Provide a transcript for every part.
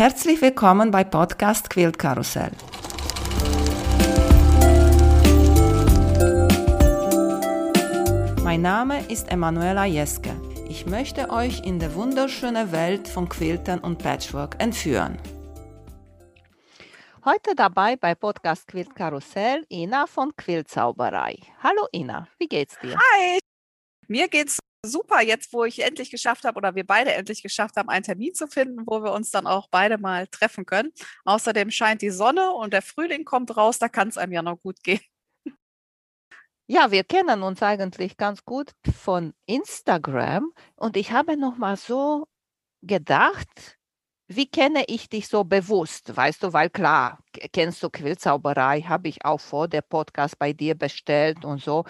Herzlich willkommen bei Podcast Quilt Karussell. Mein Name ist Emanuela Jeske. Ich möchte euch in die wunderschöne Welt von Quiltern und Patchwork entführen. Heute dabei bei Podcast Quilt Karussell Ina von Quiltzauberei. Hallo Ina, wie geht's dir? Hi, mir geht's super, jetzt wo ich endlich geschafft habe oder wir beide endlich geschafft haben, einen Termin zu finden, wo wir uns dann auch beide mal treffen können. Außerdem scheint die Sonne und der Frühling kommt raus, da kann es einem ja noch gut gehen. Ja, wir kennen uns eigentlich ganz gut von Instagram und ich habe noch mal so gedacht, wie kenne ich dich so bewusst? Weißt du, weil klar, kennst du Quillzauberei, habe ich auch vor der Podcast bei dir bestellt und so.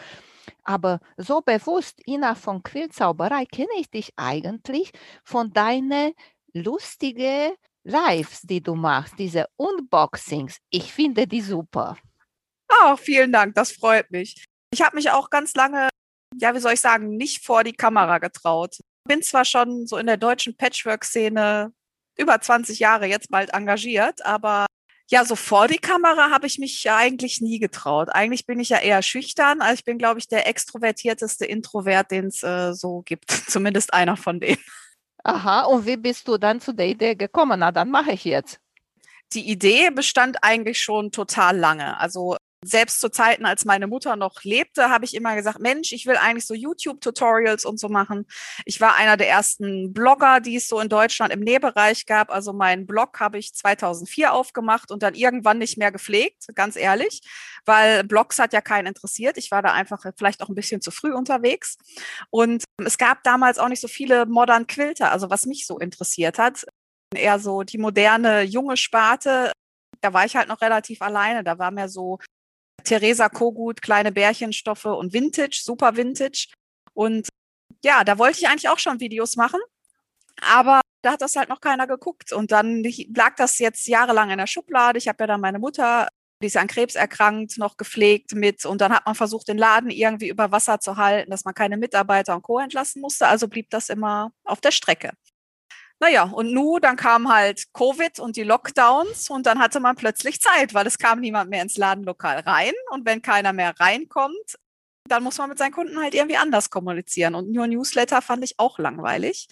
Aber so bewusst, Ina von Quillzauberei, kenne ich dich eigentlich von deinen lustigen Lives, die du machst, diese Unboxings. Ich finde die super. Oh, vielen Dank, das freut mich. Ich habe mich auch ganz lange, ja, wie soll ich sagen, nicht vor die Kamera getraut. Bin zwar schon so in der deutschen Patchwork-Szene über 20 Jahre jetzt bald engagiert, aber ja, so vor die Kamera habe ich mich ja eigentlich nie getraut. Eigentlich bin ich ja eher schüchtern. Also ich bin, glaube ich, der extrovertierteste Introvert, den es äh, so gibt. Zumindest einer von denen. Aha, und wie bist du dann zu der Idee gekommen? Na, dann mache ich jetzt. Die Idee bestand eigentlich schon total lange. Also selbst zu Zeiten, als meine Mutter noch lebte, habe ich immer gesagt, Mensch, ich will eigentlich so YouTube-Tutorials und so machen. Ich war einer der ersten Blogger, die es so in Deutschland im Nähbereich gab. Also meinen Blog habe ich 2004 aufgemacht und dann irgendwann nicht mehr gepflegt, ganz ehrlich, weil Blogs hat ja keinen interessiert. Ich war da einfach vielleicht auch ein bisschen zu früh unterwegs. Und es gab damals auch nicht so viele Modern Quilter, also was mich so interessiert hat. Eher so die moderne junge Sparte, da war ich halt noch relativ alleine. Da war mir so Theresa Kogut, kleine Bärchenstoffe und Vintage, super Vintage. Und ja, da wollte ich eigentlich auch schon Videos machen, aber da hat das halt noch keiner geguckt. Und dann lag das jetzt jahrelang in der Schublade. Ich habe ja dann meine Mutter, die ist an Krebs erkrankt, noch gepflegt mit. Und dann hat man versucht, den Laden irgendwie über Wasser zu halten, dass man keine Mitarbeiter und Co. entlassen musste. Also blieb das immer auf der Strecke. Naja, und nun, dann kam halt Covid und die Lockdowns und dann hatte man plötzlich Zeit, weil es kam niemand mehr ins Ladenlokal rein. Und wenn keiner mehr reinkommt, dann muss man mit seinen Kunden halt irgendwie anders kommunizieren. Und nur Newsletter fand ich auch langweilig.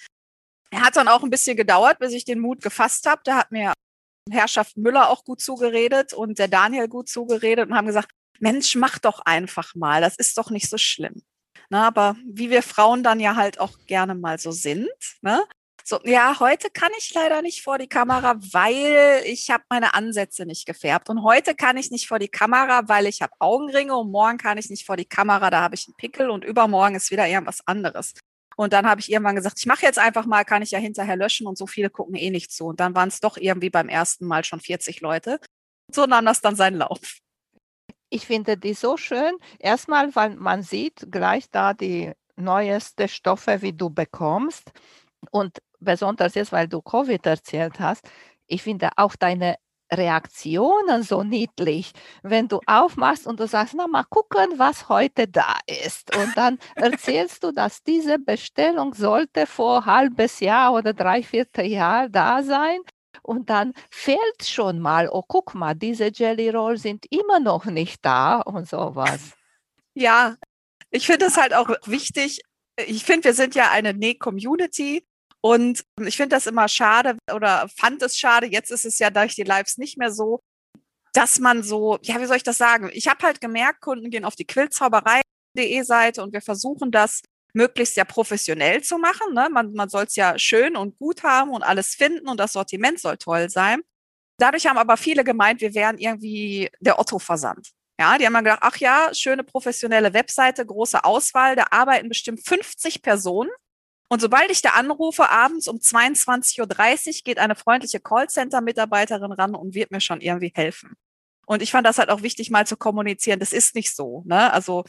Er hat dann auch ein bisschen gedauert, bis ich den Mut gefasst habe. Da hat mir Herrschaft Müller auch gut zugeredet und der Daniel gut zugeredet und haben gesagt, Mensch, mach doch einfach mal, das ist doch nicht so schlimm. Na, aber wie wir Frauen dann ja halt auch gerne mal so sind, ne? So, ja, heute kann ich leider nicht vor die Kamera, weil ich habe meine Ansätze nicht gefärbt. Und heute kann ich nicht vor die Kamera, weil ich habe Augenringe und morgen kann ich nicht vor die Kamera, da habe ich einen Pickel und übermorgen ist wieder irgendwas anderes. Und dann habe ich irgendwann gesagt, ich mache jetzt einfach mal, kann ich ja hinterher löschen und so viele gucken eh nicht zu. Und dann waren es doch irgendwie beim ersten Mal schon 40 Leute. So nahm das dann seinen Lauf. Ich finde die so schön. Erstmal, weil man sieht gleich da die neueste Stoffe, wie du bekommst. Und besonders jetzt, weil du Covid erzählt hast, ich finde auch deine Reaktionen so niedlich, wenn du aufmachst und du sagst, na mal gucken, was heute da ist. Und dann erzählst du, dass diese Bestellung sollte vor halbes Jahr oder dreiviertel Jahr da sein. Und dann fehlt schon mal, oh guck mal, diese Jelly Roll sind immer noch nicht da und sowas. Ja, ich finde es halt auch wichtig. Ich finde, wir sind ja eine Näh-Community und ich finde das immer schade oder fand es schade, jetzt ist es ja durch die Lives nicht mehr so, dass man so, ja, wie soll ich das sagen? Ich habe halt gemerkt, Kunden gehen auf die Quillzauberei.de Seite und wir versuchen das möglichst ja professionell zu machen. Ne? Man, man soll es ja schön und gut haben und alles finden und das Sortiment soll toll sein. Dadurch haben aber viele gemeint, wir wären irgendwie der Otto-Versand. Ja, die haben dann gedacht, ach ja, schöne professionelle Webseite, große Auswahl, da arbeiten bestimmt 50 Personen und sobald ich da anrufe, abends um 22.30 Uhr, geht eine freundliche Callcenter-Mitarbeiterin ran und wird mir schon irgendwie helfen. Und ich fand das halt auch wichtig, mal zu kommunizieren. Das ist nicht so. Ne? Also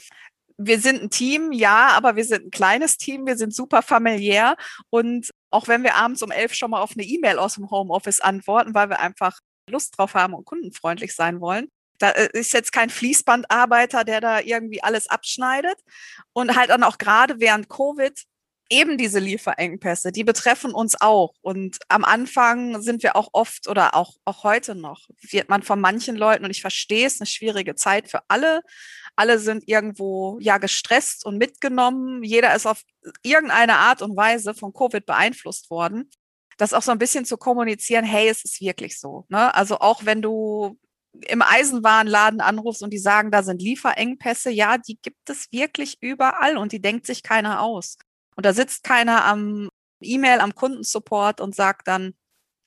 wir sind ein Team, ja, aber wir sind ein kleines Team, wir sind super familiär. Und auch wenn wir abends um elf schon mal auf eine E-Mail aus dem Homeoffice antworten, weil wir einfach Lust drauf haben und kundenfreundlich sein wollen, da äh, ist jetzt kein Fließbandarbeiter, der da irgendwie alles abschneidet. Und halt dann auch gerade während Covid eben diese Lieferengpässe, die betreffen uns auch. Und am Anfang sind wir auch oft oder auch, auch heute noch, wird man von manchen Leuten, und ich verstehe es, eine schwierige Zeit für alle. Alle sind irgendwo ja gestresst und mitgenommen. Jeder ist auf irgendeine Art und Weise von Covid beeinflusst worden. Das auch so ein bisschen zu kommunizieren, hey, es ist wirklich so. Ne? Also auch wenn du im Eisenwarenladen anrufst und die sagen, da sind Lieferengpässe, ja, die gibt es wirklich überall und die denkt sich keiner aus. Und da sitzt keiner am E-Mail, am Kundensupport und sagt dann,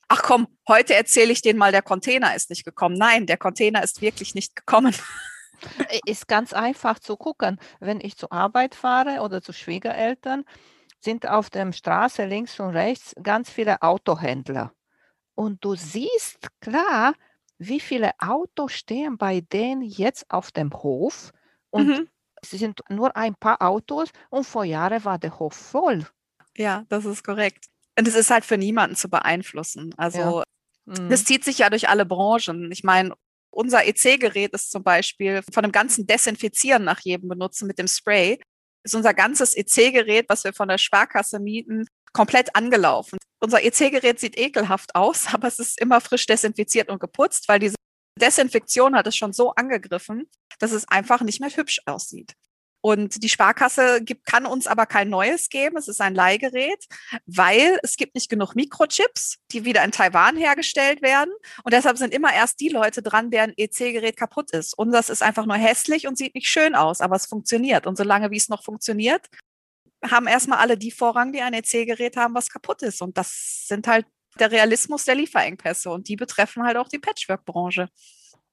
ach komm, heute erzähle ich denen mal, der Container ist nicht gekommen. Nein, der Container ist wirklich nicht gekommen. Ist ganz einfach zu gucken. Wenn ich zur Arbeit fahre oder zu Schwiegereltern, sind auf der Straße links und rechts ganz viele Autohändler. Und du siehst klar, wie viele Autos stehen bei denen jetzt auf dem Hof. Und mhm. Es sind nur ein paar Autos und vor Jahren war der Hof voll. Ja, das ist korrekt. Und es ist halt für niemanden zu beeinflussen. Also ja. mhm. das zieht sich ja durch alle Branchen. Ich meine, unser EC-Gerät ist zum Beispiel von dem ganzen Desinfizieren nach jedem Benutzen mit dem Spray, ist unser ganzes EC-Gerät, was wir von der Sparkasse mieten, komplett angelaufen. Unser EC-Gerät sieht ekelhaft aus, aber es ist immer frisch desinfiziert und geputzt, weil diese Desinfektion hat es schon so angegriffen, dass es einfach nicht mehr hübsch aussieht. Und die Sparkasse gibt, kann uns aber kein neues geben. Es ist ein Leihgerät, weil es gibt nicht genug Mikrochips, die wieder in Taiwan hergestellt werden. Und deshalb sind immer erst die Leute dran, deren EC-Gerät kaputt ist. Und das ist einfach nur hässlich und sieht nicht schön aus, aber es funktioniert. Und solange wie es noch funktioniert, haben erstmal alle die Vorrang, die ein EC-Gerät haben, was kaputt ist. Und das sind halt der Realismus der Lieferengpässe und die betreffen halt auch die Patchwork-Branche.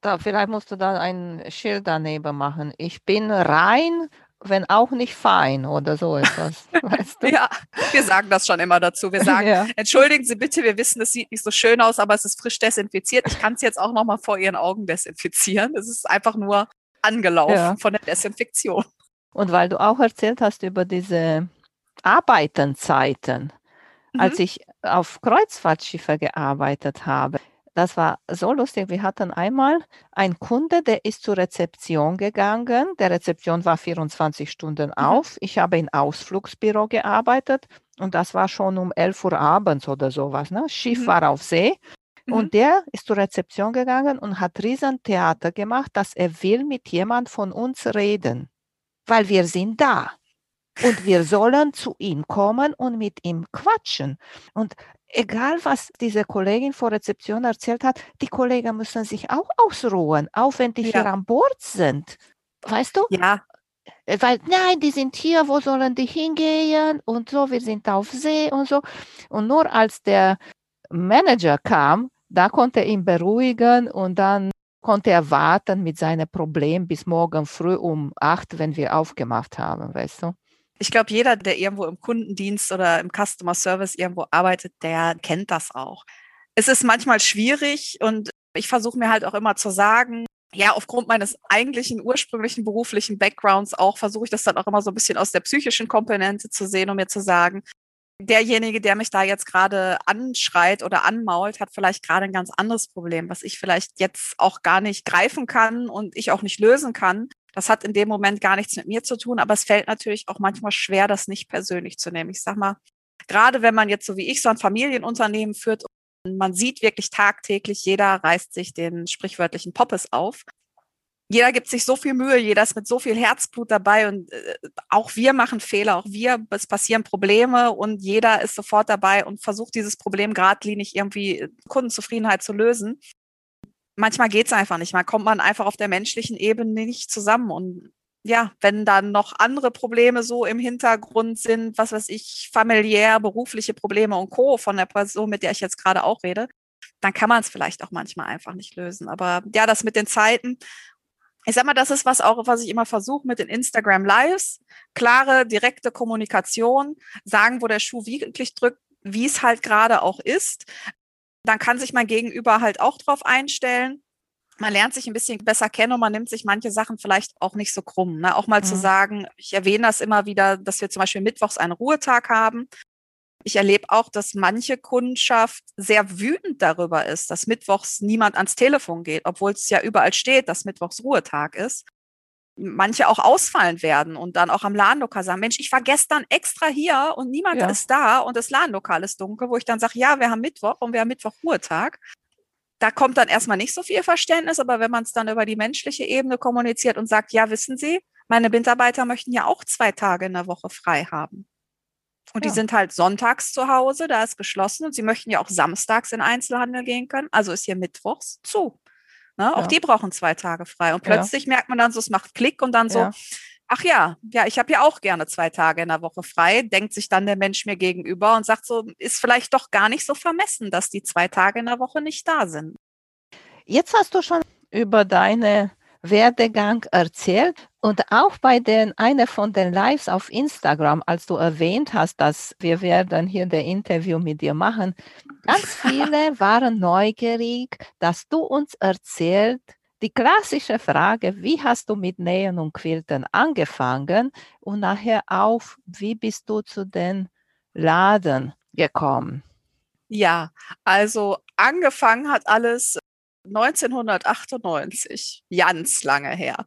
Da, vielleicht musst du da ein Schild daneben machen. Ich bin rein, wenn auch nicht fein oder so etwas. Weißt du? ja, wir sagen das schon immer dazu. Wir sagen, ja. entschuldigen Sie bitte, wir wissen, es sieht nicht so schön aus, aber es ist frisch desinfiziert. Ich kann es jetzt auch nochmal vor Ihren Augen desinfizieren. Es ist einfach nur angelaufen ja. von der Desinfektion. Und weil du auch erzählt hast über diese Arbeitenzeiten, mhm. als ich auf Kreuzfahrtschiffe gearbeitet habe, das war so lustig. Wir hatten einmal einen Kunde, der ist zur Rezeption gegangen. Der Rezeption war 24 Stunden mhm. auf. Ich habe im Ausflugsbüro gearbeitet und das war schon um 11 Uhr abends oder sowas. Ne? Schiff mhm. war auf See. Und mhm. der ist zur Rezeption gegangen und hat Riesentheater gemacht, dass er will mit jemand von uns reden, weil wir sind da. Und wir sollen zu ihm kommen und mit ihm quatschen. Und egal, was diese Kollegin vor Rezeption erzählt hat, die Kollegen müssen sich auch ausruhen, auch wenn die ja. hier an Bord sind. Weißt du? Ja. Äh, weil, nein, die sind hier, wo sollen die hingehen? Und so, wir sind auf See und so. Und nur als der Manager kam, da konnte er ihn beruhigen und dann konnte er warten mit seinem Problem bis morgen früh um acht, wenn wir aufgemacht haben, weißt du? Ich glaube, jeder, der irgendwo im Kundendienst oder im Customer Service irgendwo arbeitet, der kennt das auch. Es ist manchmal schwierig und ich versuche mir halt auch immer zu sagen, ja, aufgrund meines eigentlichen ursprünglichen beruflichen Backgrounds auch versuche ich das dann auch immer so ein bisschen aus der psychischen Komponente zu sehen, um mir zu sagen, derjenige, der mich da jetzt gerade anschreit oder anmault, hat vielleicht gerade ein ganz anderes Problem, was ich vielleicht jetzt auch gar nicht greifen kann und ich auch nicht lösen kann. Das hat in dem Moment gar nichts mit mir zu tun, aber es fällt natürlich auch manchmal schwer, das nicht persönlich zu nehmen. Ich sag mal, gerade wenn man jetzt so wie ich so ein Familienunternehmen führt und man sieht wirklich tagtäglich, jeder reißt sich den sprichwörtlichen Poppes auf. Jeder gibt sich so viel Mühe, jeder ist mit so viel Herzblut dabei und äh, auch wir machen Fehler, auch wir, es passieren Probleme und jeder ist sofort dabei und versucht dieses Problem geradlinig irgendwie Kundenzufriedenheit zu lösen manchmal geht es einfach nicht. Man kommt man einfach auf der menschlichen Ebene nicht zusammen. Und ja, wenn dann noch andere Probleme so im Hintergrund sind, was weiß ich, familiär, berufliche Probleme und Co. von der Person, mit der ich jetzt gerade auch rede, dann kann man es vielleicht auch manchmal einfach nicht lösen. Aber ja, das mit den Zeiten, ich sag mal, das ist was auch, was ich immer versuche mit den Instagram Lives. Klare, direkte Kommunikation, sagen, wo der Schuh wirklich drückt, wie es halt gerade auch ist dann kann sich mein Gegenüber halt auch drauf einstellen. Man lernt sich ein bisschen besser kennen und man nimmt sich manche Sachen vielleicht auch nicht so krumm. Ne? Auch mal mhm. zu sagen, ich erwähne das immer wieder, dass wir zum Beispiel mittwochs einen Ruhetag haben. Ich erlebe auch, dass manche Kundschaft sehr wütend darüber ist, dass mittwochs niemand ans Telefon geht, obwohl es ja überall steht, dass mittwochs Ruhetag ist. Manche auch ausfallen werden und dann auch am Ladenlokal sagen, Mensch, ich war gestern extra hier und niemand ja. ist da und das Ladenlokal ist dunkel, wo ich dann sage, ja, wir haben Mittwoch und wir haben Mittwoch Ruhetag. Da kommt dann erstmal nicht so viel Verständnis, aber wenn man es dann über die menschliche Ebene kommuniziert und sagt, ja, wissen Sie, meine Mitarbeiter möchten ja auch zwei Tage in der Woche frei haben. Und ja. die sind halt sonntags zu Hause, da ist geschlossen und sie möchten ja auch samstags in Einzelhandel gehen können, also ist hier mittwochs zu. Ne? Auch ja. die brauchen zwei Tage frei. Und plötzlich ja. merkt man dann so, es macht Klick und dann so, ach ja, ja, ich habe ja auch gerne zwei Tage in der Woche frei, denkt sich dann der Mensch mir gegenüber und sagt so, ist vielleicht doch gar nicht so vermessen, dass die zwei Tage in der Woche nicht da sind. Jetzt hast du schon über deine Werdegang erzählt. Und auch bei den, einer von den Lives auf Instagram, als du erwähnt hast, dass wir werden hier der Interview mit dir machen, ganz viele waren neugierig, dass du uns erzählt, die klassische Frage, wie hast du mit Nähen und Quilten angefangen und nachher auf, wie bist du zu den Laden gekommen? Ja, also angefangen hat alles 1998, ganz lange her.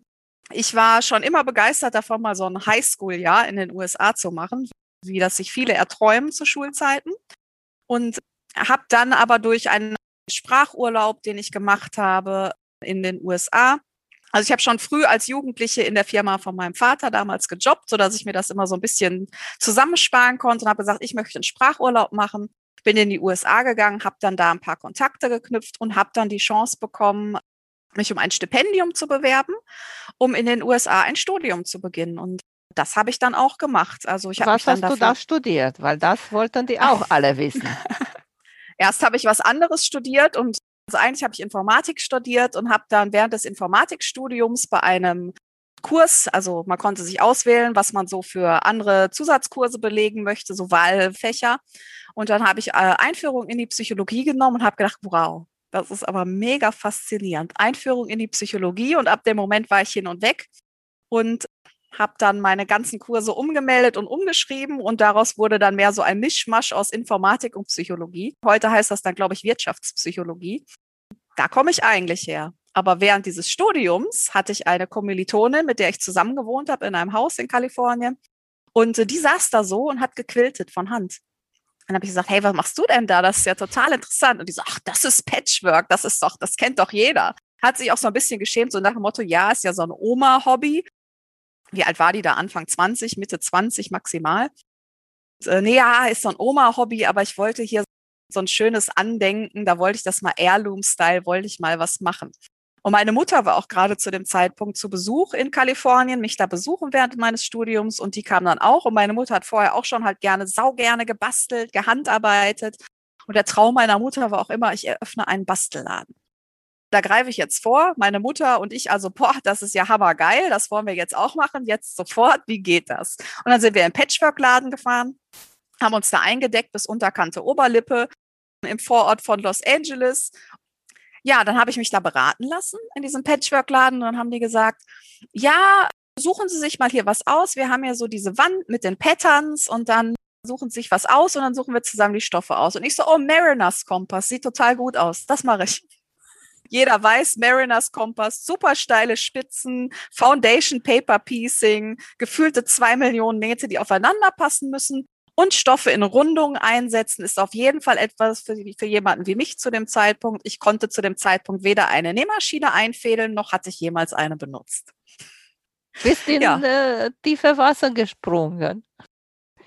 Ich war schon immer begeistert davon, mal so ein Highschool-Jahr in den USA zu machen, wie das sich viele erträumen zu Schulzeiten. Und habe dann aber durch einen Sprachurlaub, den ich gemacht habe in den USA, also ich habe schon früh als Jugendliche in der Firma von meinem Vater damals gejobbt, so dass ich mir das immer so ein bisschen zusammensparen konnte und habe gesagt, ich möchte einen Sprachurlaub machen bin in die USA gegangen, habe dann da ein paar Kontakte geknüpft und habe dann die Chance bekommen, mich um ein Stipendium zu bewerben, um in den USA ein Studium zu beginnen. Und das habe ich dann auch gemacht. Also ich was hast du da studiert? Weil das wollten die auch alle wissen. Erst habe ich was anderes studiert und also eigentlich habe ich Informatik studiert und habe dann während des Informatikstudiums bei einem Kurs, also man konnte sich auswählen, was man so für andere Zusatzkurse belegen möchte, so Wahlfächer. Und dann habe ich äh, Einführung in die Psychologie genommen und habe gedacht, wow, das ist aber mega faszinierend. Einführung in die Psychologie und ab dem Moment war ich hin und weg und habe dann meine ganzen Kurse umgemeldet und umgeschrieben und daraus wurde dann mehr so ein Mischmasch aus Informatik und Psychologie. Heute heißt das dann, glaube ich, Wirtschaftspsychologie. Da komme ich eigentlich her. Aber während dieses Studiums hatte ich eine Kommilitonin, mit der ich zusammen gewohnt habe in einem Haus in Kalifornien. Und äh, die saß da so und hat gequiltet von Hand. Dann habe ich gesagt, hey, was machst du denn da? Das ist ja total interessant. Und die so, ach, das ist Patchwork, das ist doch, das kennt doch jeder. Hat sich auch so ein bisschen geschämt, so nach dem Motto, ja, ist ja so ein Oma-Hobby. Wie alt war die da? Anfang 20, Mitte 20 maximal. Und, äh, nee, ja, ist so ein Oma-Hobby, aber ich wollte hier so ein schönes Andenken, da wollte ich das mal Heirloom-Style, wollte ich mal was machen. Und meine Mutter war auch gerade zu dem Zeitpunkt zu Besuch in Kalifornien, mich da besuchen während meines Studiums und die kam dann auch. Und meine Mutter hat vorher auch schon halt gerne, sau gerne gebastelt, gehandarbeitet. Und der Traum meiner Mutter war auch immer, ich eröffne einen Bastelladen. Da greife ich jetzt vor, meine Mutter und ich, also, boah, das ist ja hammergeil, das wollen wir jetzt auch machen, jetzt sofort, wie geht das? Und dann sind wir in Patchwork-Laden gefahren, haben uns da eingedeckt bis unterkante Oberlippe im Vorort von Los Angeles ja, dann habe ich mich da beraten lassen in diesem Patchwork-Laden und dann haben die gesagt, ja, suchen Sie sich mal hier was aus. Wir haben ja so diese Wand mit den Patterns und dann suchen Sie sich was aus und dann suchen wir zusammen die Stoffe aus. Und ich so, oh, Mariners Kompass, sieht total gut aus. Das mache ich. Jeder weiß, Mariners Kompass, super steile Spitzen, Foundation Paper Piecing, gefühlte zwei Millionen Nähte, die aufeinander passen müssen und Stoffe in Rundungen einsetzen ist auf jeden Fall etwas für, für jemanden wie mich zu dem Zeitpunkt. Ich konnte zu dem Zeitpunkt weder eine Nähmaschine einfädeln, noch hatte ich jemals eine benutzt. Bist in ja. äh, tiefe Wasser gesprungen.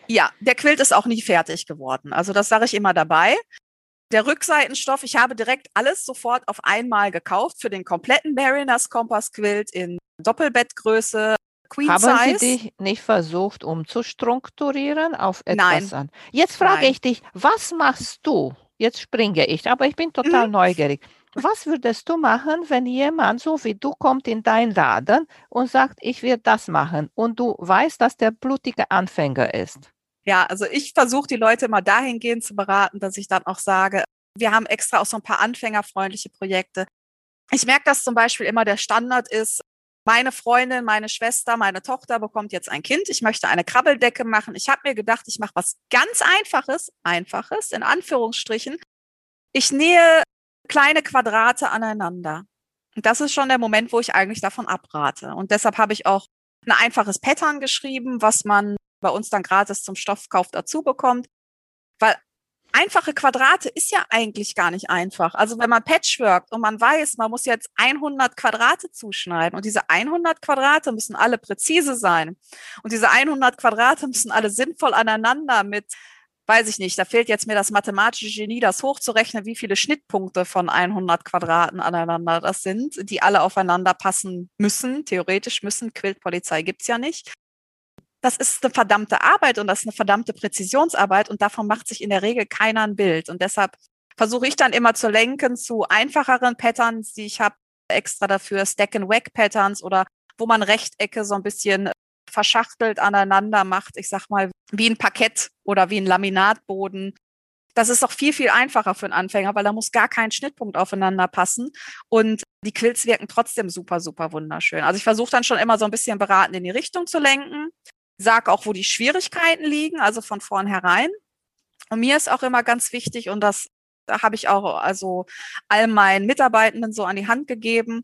Ja, der Quilt ist auch nie fertig geworden. Also das sage ich immer dabei. Der Rückseitenstoff, ich habe direkt alles sofort auf einmal gekauft für den kompletten Mariners Kompass Quilt in Doppelbettgröße, Queen Haben Size. Sie dich nicht versucht, umzustrukturieren auf etwas Nein. an? Jetzt frage Nein. ich dich, was machst du? Jetzt springe ich, aber ich bin total mhm. neugierig. Was würdest du machen, wenn jemand so wie du kommt in dein Laden und sagt, ich will das machen und du weißt, dass der blutige Anfänger ist? Ja, also ich versuche die Leute immer dahingehend zu beraten, dass ich dann auch sage, wir haben extra auch so ein paar anfängerfreundliche Projekte. Ich merke, dass zum Beispiel immer der Standard ist, meine Freundin, meine Schwester, meine Tochter bekommt jetzt ein Kind. Ich möchte eine Krabbeldecke machen. Ich habe mir gedacht, ich mache was ganz Einfaches, Einfaches in Anführungsstrichen. Ich nähe kleine Quadrate aneinander. Und das ist schon der Moment, wo ich eigentlich davon abrate. Und deshalb habe ich auch ein einfaches Pattern geschrieben, was man bei uns dann gratis zum Stoffkauf dazu bekommt. Weil einfache Quadrate ist ja eigentlich gar nicht einfach. Also wenn man patchworkt und man weiß, man muss jetzt 100 Quadrate zuschneiden und diese 100 Quadrate müssen alle präzise sein und diese 100 Quadrate müssen alle sinnvoll aneinander mit weiß ich nicht, da fehlt jetzt mir das mathematische Genie, das hochzurechnen, wie viele Schnittpunkte von 100 Quadraten aneinander das sind, die alle aufeinander passen müssen, theoretisch müssen, Quiltpolizei gibt's ja nicht. Das ist eine verdammte Arbeit und das ist eine verdammte Präzisionsarbeit und davon macht sich in der Regel keiner ein Bild. Und deshalb versuche ich dann immer zu lenken zu einfacheren Patterns, die ich habe, extra dafür Stack-and-Whack-Patterns oder wo man Rechtecke so ein bisschen verschachtelt aneinander macht. Ich sag mal, wie ein Parkett oder wie ein Laminatboden. Das ist doch viel, viel einfacher für einen Anfänger, weil da muss gar kein Schnittpunkt aufeinander passen. Und die Quills wirken trotzdem super, super wunderschön. Also ich versuche dann schon immer so ein bisschen beratend in die Richtung zu lenken. Sag auch, wo die Schwierigkeiten liegen, also von vornherein. Und mir ist auch immer ganz wichtig, und das da habe ich auch also all meinen Mitarbeitenden so an die Hand gegeben.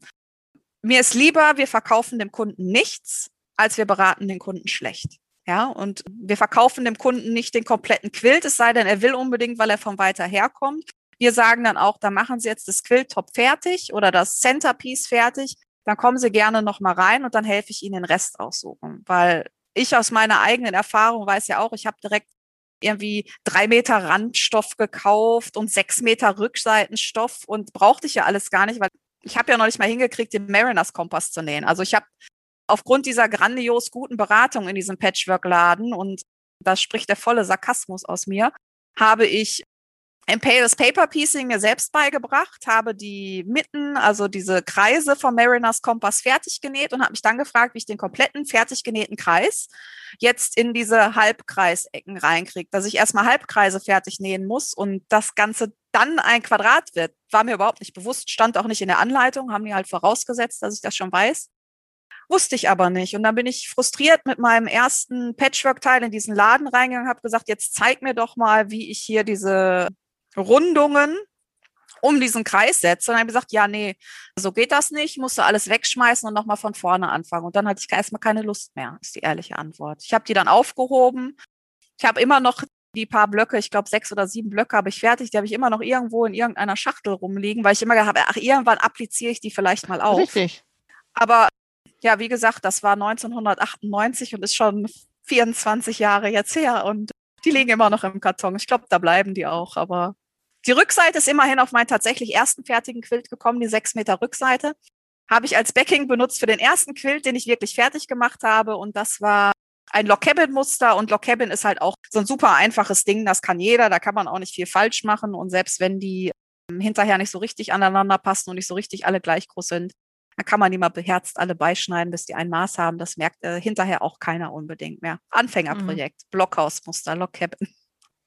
Mir ist lieber, wir verkaufen dem Kunden nichts, als wir beraten den Kunden schlecht. Ja, und wir verkaufen dem Kunden nicht den kompletten Quilt, es sei denn, er will unbedingt, weil er von weiter herkommt. Wir sagen dann auch, da machen Sie jetzt das Quilt-Top fertig oder das Centerpiece fertig. Dann kommen Sie gerne noch mal rein und dann helfe ich Ihnen den Rest aussuchen. Weil ich aus meiner eigenen Erfahrung weiß ja auch, ich habe direkt irgendwie drei Meter Randstoff gekauft und sechs Meter Rückseitenstoff und brauchte ich ja alles gar nicht, weil ich habe ja noch nicht mal hingekriegt, den Mariners Kompass zu nähen. Also ich habe aufgrund dieser grandios guten Beratung in diesem Patchwork-Laden, und da spricht der volle Sarkasmus aus mir, habe ich Imperial's Paper Piecing mir selbst beigebracht, habe die Mitten, also diese Kreise vom Mariners Kompass fertig genäht und habe mich dann gefragt, wie ich den kompletten fertig genähten Kreis jetzt in diese Halbkreisecken reinkriege, dass ich erstmal Halbkreise fertig nähen muss und das Ganze dann ein Quadrat wird. War mir überhaupt nicht bewusst, stand auch nicht in der Anleitung, haben die halt vorausgesetzt, dass ich das schon weiß. Wusste ich aber nicht. Und dann bin ich frustriert mit meinem ersten Patchwork-Teil in diesen Laden reingegangen, habe gesagt, jetzt zeig mir doch mal, wie ich hier diese Rundungen um diesen Kreis setze. Und dann habe ich gesagt, ja, nee, so geht das nicht, musste alles wegschmeißen und nochmal von vorne anfangen. Und dann hatte ich erstmal keine Lust mehr, ist die ehrliche Antwort. Ich habe die dann aufgehoben. Ich habe immer noch die paar Blöcke, ich glaube sechs oder sieben Blöcke habe ich fertig, die habe ich immer noch irgendwo in irgendeiner Schachtel rumliegen, weil ich immer gedacht habe, ach, irgendwann appliziere ich die vielleicht mal auf. Richtig. Aber ja, wie gesagt, das war 1998 und ist schon 24 Jahre jetzt her und die liegen immer noch im Karton. Ich glaube, da bleiben die auch, aber die Rückseite ist immerhin auf meinen tatsächlich ersten fertigen Quilt gekommen, die sechs Meter Rückseite. Habe ich als Backing benutzt für den ersten Quilt, den ich wirklich fertig gemacht habe. Und das war ein Lock Cabin Muster. Und Lock Cabin ist halt auch so ein super einfaches Ding. Das kann jeder. Da kann man auch nicht viel falsch machen. Und selbst wenn die ähm, hinterher nicht so richtig aneinander passen und nicht so richtig alle gleich groß sind, da kann man die mal beherzt alle beischneiden, bis die ein Maß haben. Das merkt äh, hinterher auch keiner unbedingt mehr. Anfängerprojekt, mhm. Blockhausmuster, Lock Cabin.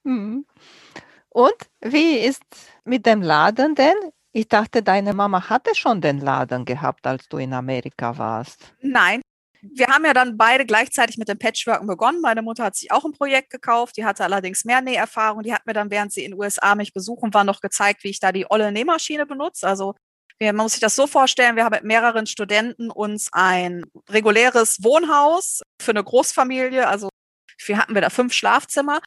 Mhm. Und wie ist mit dem Laden denn? Ich dachte, deine Mama hatte schon den Laden gehabt, als du in Amerika warst. Nein. Wir haben ja dann beide gleichzeitig mit dem Patchworken begonnen. Meine Mutter hat sich auch ein Projekt gekauft. Die hatte allerdings mehr Näherfahrung. Die hat mir dann, während sie in den USA mich besuchen war, noch gezeigt, wie ich da die olle Nähmaschine benutze. Also man muss sich das so vorstellen, wir haben mit mehreren Studenten uns ein reguläres Wohnhaus für eine Großfamilie, also wir hatten wir da fünf Schlafzimmer,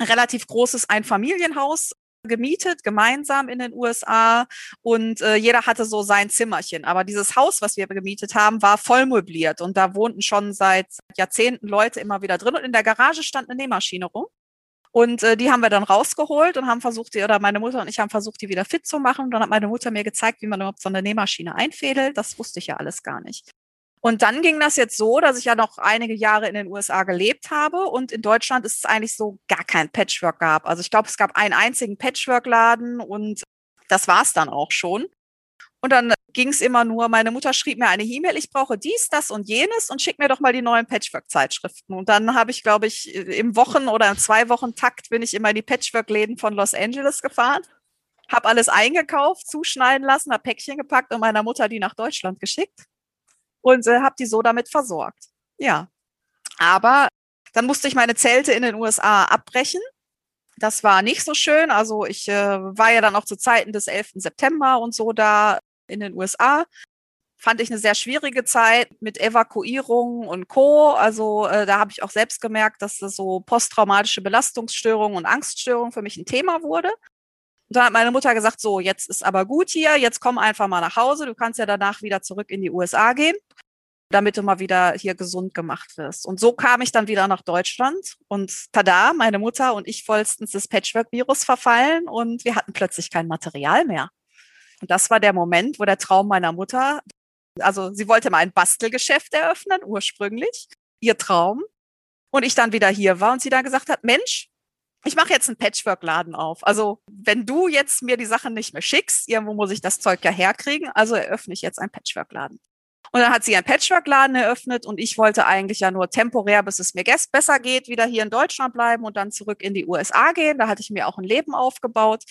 relativ großes Einfamilienhaus gemietet, gemeinsam in den USA und äh, jeder hatte so sein Zimmerchen. Aber dieses Haus, was wir gemietet haben, war voll möbliert und da wohnten schon seit Jahrzehnten Leute immer wieder drin und in der Garage stand eine Nähmaschine rum. Und äh, die haben wir dann rausgeholt und haben versucht, die, oder meine Mutter und ich haben versucht, die wieder fit zu machen. Und dann hat meine Mutter mir gezeigt, wie man überhaupt so eine Nähmaschine einfädelt. Das wusste ich ja alles gar nicht. Und dann ging das jetzt so, dass ich ja noch einige Jahre in den USA gelebt habe und in Deutschland ist es eigentlich so gar kein Patchwork gab. Also ich glaube, es gab einen einzigen Patchwork-Laden und das war's dann auch schon. Und dann ging es immer nur, meine Mutter schrieb mir eine E-Mail, ich brauche dies, das und jenes und schick mir doch mal die neuen Patchwork-Zeitschriften. Und dann habe ich, glaube ich, im Wochen- oder im Zwei-Wochen-Takt bin ich immer in die Patchwork-Läden von Los Angeles gefahren, habe alles eingekauft, zuschneiden lassen, habe Päckchen gepackt und meiner Mutter die nach Deutschland geschickt und äh, habe die so damit versorgt. Ja, aber dann musste ich meine Zelte in den USA abbrechen. Das war nicht so schön. Also ich äh, war ja dann auch zu Zeiten des 11. September und so da in den USA. Fand ich eine sehr schwierige Zeit mit Evakuierung und Co. Also äh, da habe ich auch selbst gemerkt, dass das so posttraumatische Belastungsstörungen und Angststörungen für mich ein Thema wurde. Und dann hat meine Mutter gesagt, so, jetzt ist aber gut hier, jetzt komm einfach mal nach Hause, du kannst ja danach wieder zurück in die USA gehen damit du mal wieder hier gesund gemacht wirst. Und so kam ich dann wieder nach Deutschland und tada, meine Mutter und ich vollstens das Patchwork-Virus verfallen und wir hatten plötzlich kein Material mehr. Und das war der Moment, wo der Traum meiner Mutter, also sie wollte mal ein Bastelgeschäft eröffnen, ursprünglich, ihr Traum. Und ich dann wieder hier war und sie dann gesagt hat, Mensch, ich mache jetzt einen Patchwork-Laden auf. Also wenn du jetzt mir die Sachen nicht mehr schickst, irgendwo muss ich das Zeug ja herkriegen, also eröffne ich jetzt einen Patchwork-Laden. Und dann hat sie einen Patchwork-Laden eröffnet und ich wollte eigentlich ja nur temporär, bis es mir besser geht, wieder hier in Deutschland bleiben und dann zurück in die USA gehen. Da hatte ich mir auch ein Leben aufgebaut.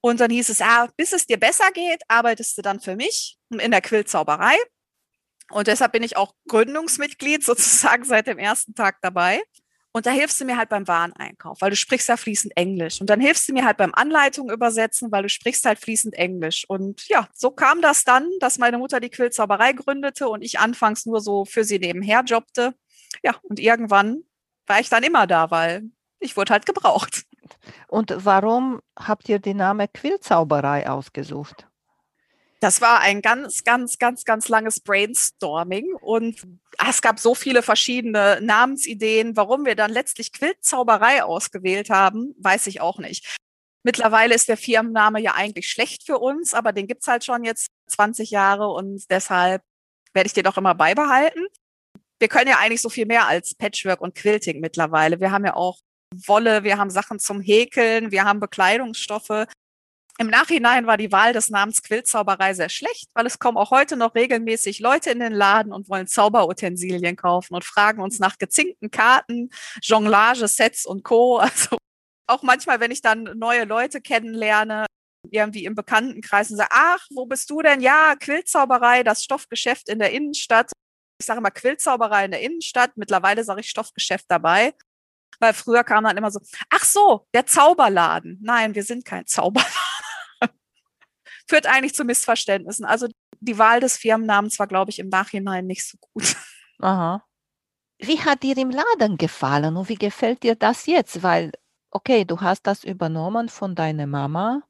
Und dann hieß es, ah, bis es dir besser geht, arbeitest du dann für mich in der Quillzauberei. Und deshalb bin ich auch Gründungsmitglied sozusagen seit dem ersten Tag dabei. Und da hilfst du mir halt beim Wareneinkauf, weil du sprichst ja fließend Englisch. Und dann hilfst du mir halt beim Anleitung übersetzen, weil du sprichst halt fließend Englisch. Und ja, so kam das dann, dass meine Mutter die Quillzauberei gründete und ich anfangs nur so für sie nebenher jobbte. Ja, und irgendwann war ich dann immer da, weil ich wurde halt gebraucht. Und warum habt ihr den Namen Quillzauberei ausgesucht? Das war ein ganz, ganz, ganz, ganz langes Brainstorming und es gab so viele verschiedene Namensideen. Warum wir dann letztlich Quiltzauberei ausgewählt haben, weiß ich auch nicht. Mittlerweile ist der Firmenname ja eigentlich schlecht für uns, aber den gibt's halt schon jetzt 20 Jahre und deshalb werde ich den auch immer beibehalten. Wir können ja eigentlich so viel mehr als Patchwork und Quilting mittlerweile. Wir haben ja auch Wolle, wir haben Sachen zum Häkeln, wir haben Bekleidungsstoffe. Im Nachhinein war die Wahl des Namens Quillzauberei sehr schlecht, weil es kommen auch heute noch regelmäßig Leute in den Laden und wollen Zauberutensilien kaufen und fragen uns nach gezinkten Karten, Jonglage-Sets und Co. Also auch manchmal, wenn ich dann neue Leute kennenlerne, irgendwie im Bekanntenkreis und sage, ach, wo bist du denn? Ja, Quillzauberei, das Stoffgeschäft in der Innenstadt. Ich sage immer Quillzauberei in der Innenstadt. Mittlerweile sage ich Stoffgeschäft dabei. Weil früher kam dann immer so, ach so, der Zauberladen. Nein, wir sind kein Zauberladen führt eigentlich zu Missverständnissen. Also die Wahl des Firmennamens war, glaube ich, im Nachhinein nicht so gut. Aha. Wie hat dir im Laden gefallen und wie gefällt dir das jetzt? Weil, okay, du hast das übernommen von deiner Mama.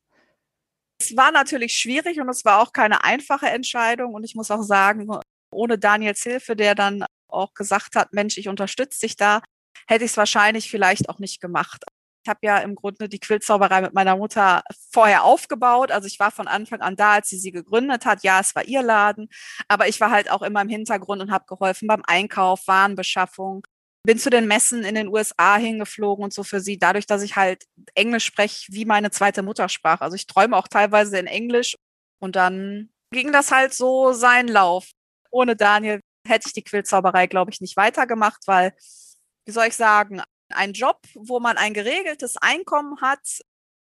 Es war natürlich schwierig und es war auch keine einfache Entscheidung. Und ich muss auch sagen, ohne Daniels Hilfe, der dann auch gesagt hat, Mensch, ich unterstütze dich da, hätte ich es wahrscheinlich vielleicht auch nicht gemacht. Ich habe ja im Grunde die Quiltzauberei mit meiner Mutter vorher aufgebaut. Also ich war von Anfang an da, als sie sie gegründet hat. Ja, es war ihr Laden, aber ich war halt auch immer im Hintergrund und habe geholfen beim Einkauf, Warenbeschaffung. Bin zu den Messen in den USA hingeflogen und so für sie, dadurch, dass ich halt Englisch spreche wie meine zweite Muttersprache. Also ich träume auch teilweise in Englisch und dann ging das halt so seinen Lauf. Ohne Daniel hätte ich die Quiltzauberei, glaube ich, nicht weitergemacht, weil, wie soll ich sagen, ein Job, wo man ein geregeltes Einkommen hat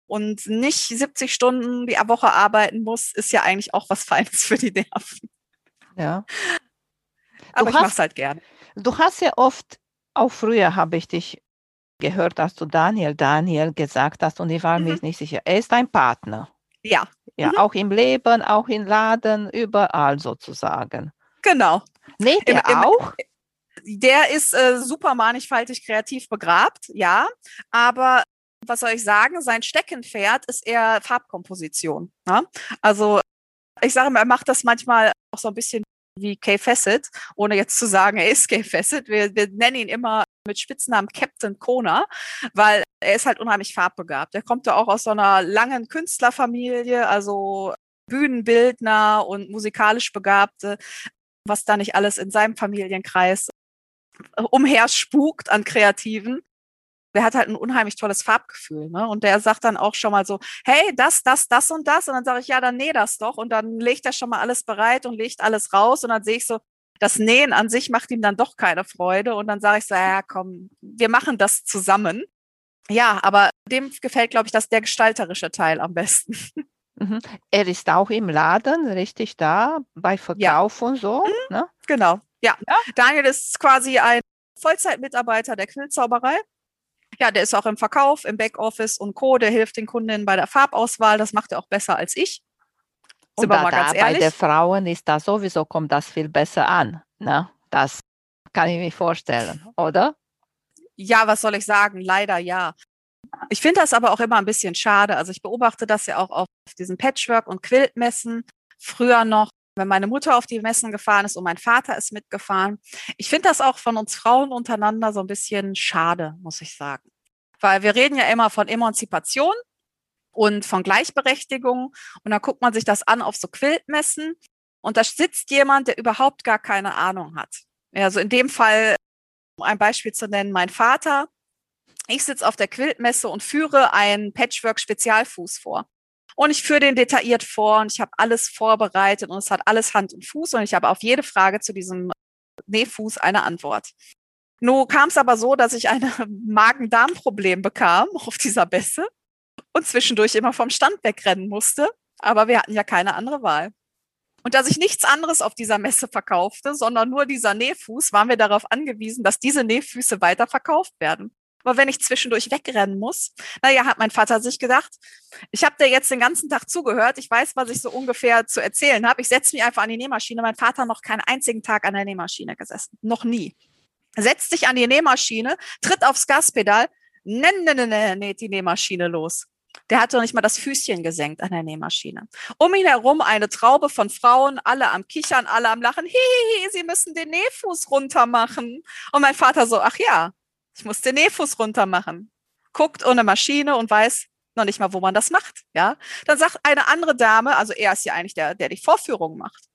und nicht 70 Stunden die Woche arbeiten muss, ist ja eigentlich auch was Feines für die Nerven. Ja. Aber du ich mache es halt gern. Du hast ja oft, auch früher habe ich dich gehört, dass du Daniel, Daniel gesagt hast und ich war mhm. mir nicht sicher. Er ist ein Partner. Ja. Ja, mhm. auch im Leben, auch im Laden, überall sozusagen. Genau. Näht er auch? Der ist äh, super mannigfaltig kreativ begrabt, ja, aber was soll ich sagen, sein Steckenpferd ist eher Farbkomposition. Ne? Also ich sage immer, er macht das manchmal auch so ein bisschen wie Kay Fassett, ohne jetzt zu sagen, er ist Kay Fassett. Wir, wir nennen ihn immer mit Spitznamen Captain Kona, weil er ist halt unheimlich farbbegabt. Er kommt ja auch aus so einer langen Künstlerfamilie, also Bühnenbildner und musikalisch Begabte, was da nicht alles in seinem Familienkreis umher spukt an Kreativen. Der hat halt ein unheimlich tolles Farbgefühl. Ne? Und der sagt dann auch schon mal so, hey, das, das, das und das. Und dann sage ich, ja, dann näh das doch. Und dann legt er schon mal alles bereit und legt alles raus. Und dann sehe ich so, das Nähen an sich macht ihm dann doch keine Freude. Und dann sage ich so, ja, komm, wir machen das zusammen. Ja, aber dem gefällt, glaube ich, dass der gestalterische Teil am besten. Mhm. Er ist auch im Laden, richtig da, bei Verkauf ja. und so. Mhm, ne? Genau. Ja. ja, Daniel ist quasi ein Vollzeitmitarbeiter der Quillzauberei. Ja, der ist auch im Verkauf, im Backoffice und Co. Der hilft den Kundinnen bei der Farbauswahl. Das macht er auch besser als ich. Und da, da bei den Frauen ist das sowieso, kommt das viel besser an. Ne? Das kann ich mir vorstellen, oder? Ja, was soll ich sagen? Leider ja. Ich finde das aber auch immer ein bisschen schade. Also ich beobachte das ja auch auf diesen Patchwork- und Quiltmessen. Früher noch, wenn meine Mutter auf die Messen gefahren ist und mein Vater ist mitgefahren. Ich finde das auch von uns Frauen untereinander so ein bisschen schade, muss ich sagen. Weil wir reden ja immer von Emanzipation und von Gleichberechtigung. Und dann guckt man sich das an auf so Quiltmessen. Und da sitzt jemand, der überhaupt gar keine Ahnung hat. Also in dem Fall, um ein Beispiel zu nennen, mein Vater. Ich sitze auf der Quiltmesse und führe einen Patchwork-Spezialfuß vor. Und ich führe den detailliert vor und ich habe alles vorbereitet und es hat alles Hand und Fuß und ich habe auf jede Frage zu diesem Nähfuß eine Antwort. Nun kam es aber so, dass ich ein Magen-Darm-Problem bekam auf dieser Messe und zwischendurch immer vom Stand wegrennen musste. Aber wir hatten ja keine andere Wahl. Und dass ich nichts anderes auf dieser Messe verkaufte, sondern nur dieser Nähfuß, waren wir darauf angewiesen, dass diese Nähfüße weiter verkauft werden. Aber wenn ich zwischendurch wegrennen muss, naja, hat mein Vater sich gedacht, ich habe dir jetzt den ganzen Tag zugehört, ich weiß, was ich so ungefähr zu erzählen habe. Ich setze mich einfach an die Nähmaschine. Mein Vater noch keinen einzigen Tag an der Nähmaschine gesessen. Noch nie. Setzt sich an die Nähmaschine, tritt aufs Gaspedal, ne, ne, ne, ne, näht die Nähmaschine los. Der hat doch nicht mal das Füßchen gesenkt an der Nähmaschine. Um ihn herum eine Traube von Frauen, alle am Kichern, alle am Lachen. Hihihi, sie müssen den Nähfuß runter machen. Und mein Vater so, ach ja, ich muss den Nähfuß runter machen. Guckt ohne Maschine und weiß noch nicht mal, wo man das macht. Ja, dann sagt eine andere Dame, also er ist ja eigentlich der, der die Vorführung macht.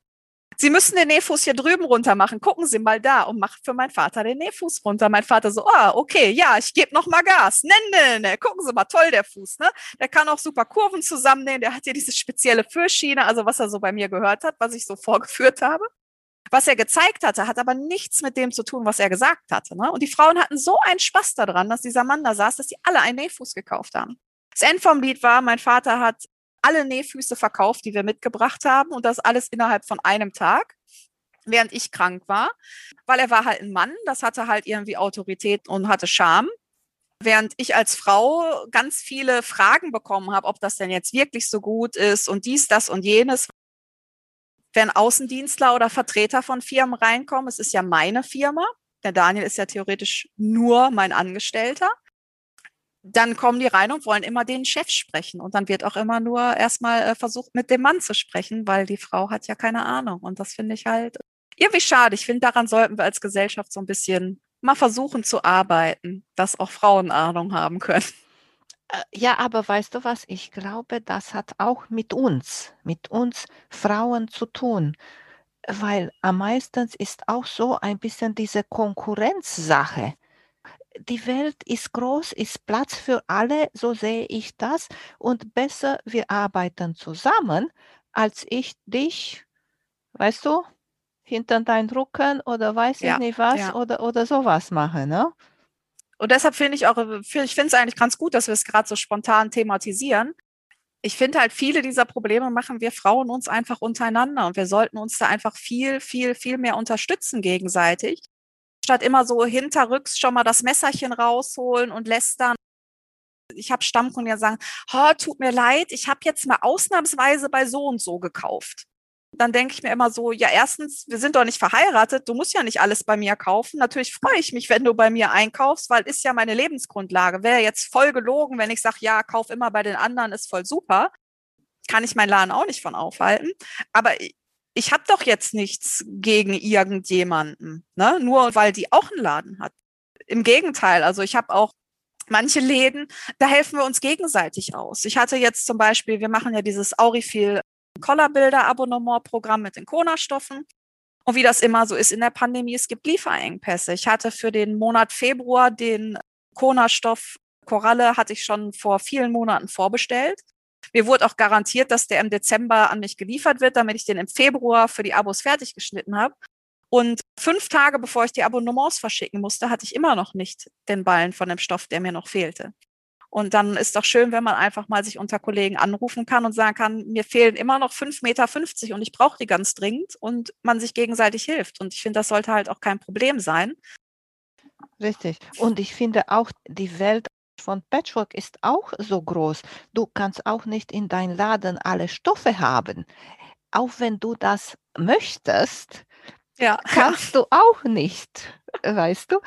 Sie müssen den Nähfuß hier drüben runter machen. Gucken Sie mal da und macht für meinen Vater den Nähfuß runter. Mein Vater so, ah, okay, ja, ich gebe noch mal Gas. Ne, ne, ne, gucken Sie mal, toll der Fuß, ne? Der kann auch super Kurven zusammennehmen. Der hat hier diese spezielle Führschiene, also was er so bei mir gehört hat, was ich so vorgeführt habe. Was er gezeigt hatte, hat aber nichts mit dem zu tun, was er gesagt hatte. Ne? Und die Frauen hatten so einen Spaß daran, dass dieser Mann da saß, dass sie alle einen Nähfuß gekauft haben. Das End vom Lied war, mein Vater hat alle Nähfüße verkauft, die wir mitgebracht haben und das alles innerhalb von einem Tag, während ich krank war, weil er war halt ein Mann, das hatte halt irgendwie Autorität und hatte Charme. Während ich als Frau ganz viele Fragen bekommen habe, ob das denn jetzt wirklich so gut ist und dies, das und jenes. Wenn Außendienstler oder Vertreter von Firmen reinkommen, es ist ja meine Firma, der Daniel ist ja theoretisch nur mein Angestellter dann kommen die rein und wollen immer den Chef sprechen. Und dann wird auch immer nur erstmal äh, versucht, mit dem Mann zu sprechen, weil die Frau hat ja keine Ahnung. Und das finde ich halt irgendwie schade. Ich finde, daran sollten wir als Gesellschaft so ein bisschen mal versuchen zu arbeiten, dass auch Frauen Ahnung haben können. Äh, ja, aber weißt du was? Ich glaube, das hat auch mit uns, mit uns Frauen zu tun. Weil am meisten ist auch so ein bisschen diese Konkurrenzsache die Welt ist groß, ist Platz für alle, so sehe ich das. Und besser, wir arbeiten zusammen, als ich dich, weißt du, hinter deinen Rücken oder weiß ja, ich nicht was ja. oder, oder sowas mache. Ne? Und deshalb finde ich auch, ich finde es eigentlich ganz gut, dass wir es gerade so spontan thematisieren. Ich finde halt, viele dieser Probleme machen wir Frauen uns einfach untereinander und wir sollten uns da einfach viel, viel, viel mehr unterstützen gegenseitig statt immer so hinterrücks schon mal das Messerchen rausholen und lästern. Ich habe Stammkunden, die sagen, oh, tut mir leid, ich habe jetzt mal ausnahmsweise bei so und so gekauft. Dann denke ich mir immer so, ja, erstens, wir sind doch nicht verheiratet, du musst ja nicht alles bei mir kaufen. Natürlich freue ich mich, wenn du bei mir einkaufst, weil ist ja meine Lebensgrundlage. Wäre jetzt voll gelogen, wenn ich sage, ja, kauf immer bei den anderen, ist voll super. Kann ich meinen Laden auch nicht von aufhalten. Aber ich habe doch jetzt nichts gegen irgendjemanden, ne? nur weil die auch einen Laden hat. Im Gegenteil, also ich habe auch manche Läden, da helfen wir uns gegenseitig aus. Ich hatte jetzt zum Beispiel, wir machen ja dieses Aurifil Collarbilder Abonnement Programm mit den Kona-Stoffen. Und wie das immer so ist in der Pandemie, es gibt Lieferengpässe. Ich hatte für den Monat Februar den Kona-Stoff Koralle hatte ich schon vor vielen Monaten vorbestellt. Mir wurde auch garantiert, dass der im Dezember an mich geliefert wird, damit ich den im Februar für die Abos fertig geschnitten habe. Und fünf Tage bevor ich die Abonnements verschicken musste, hatte ich immer noch nicht den Ballen von dem Stoff, der mir noch fehlte. Und dann ist doch schön, wenn man einfach mal sich unter Kollegen anrufen kann und sagen kann, mir fehlen immer noch 5,50 Meter und ich brauche die ganz dringend und man sich gegenseitig hilft. Und ich finde, das sollte halt auch kein Problem sein. Richtig. Und ich finde auch, die Welt von Patchwork ist auch so groß. Du kannst auch nicht in deinem Laden alle Stoffe haben. auch wenn du das möchtest, Ja, kannst du auch nicht, weißt du?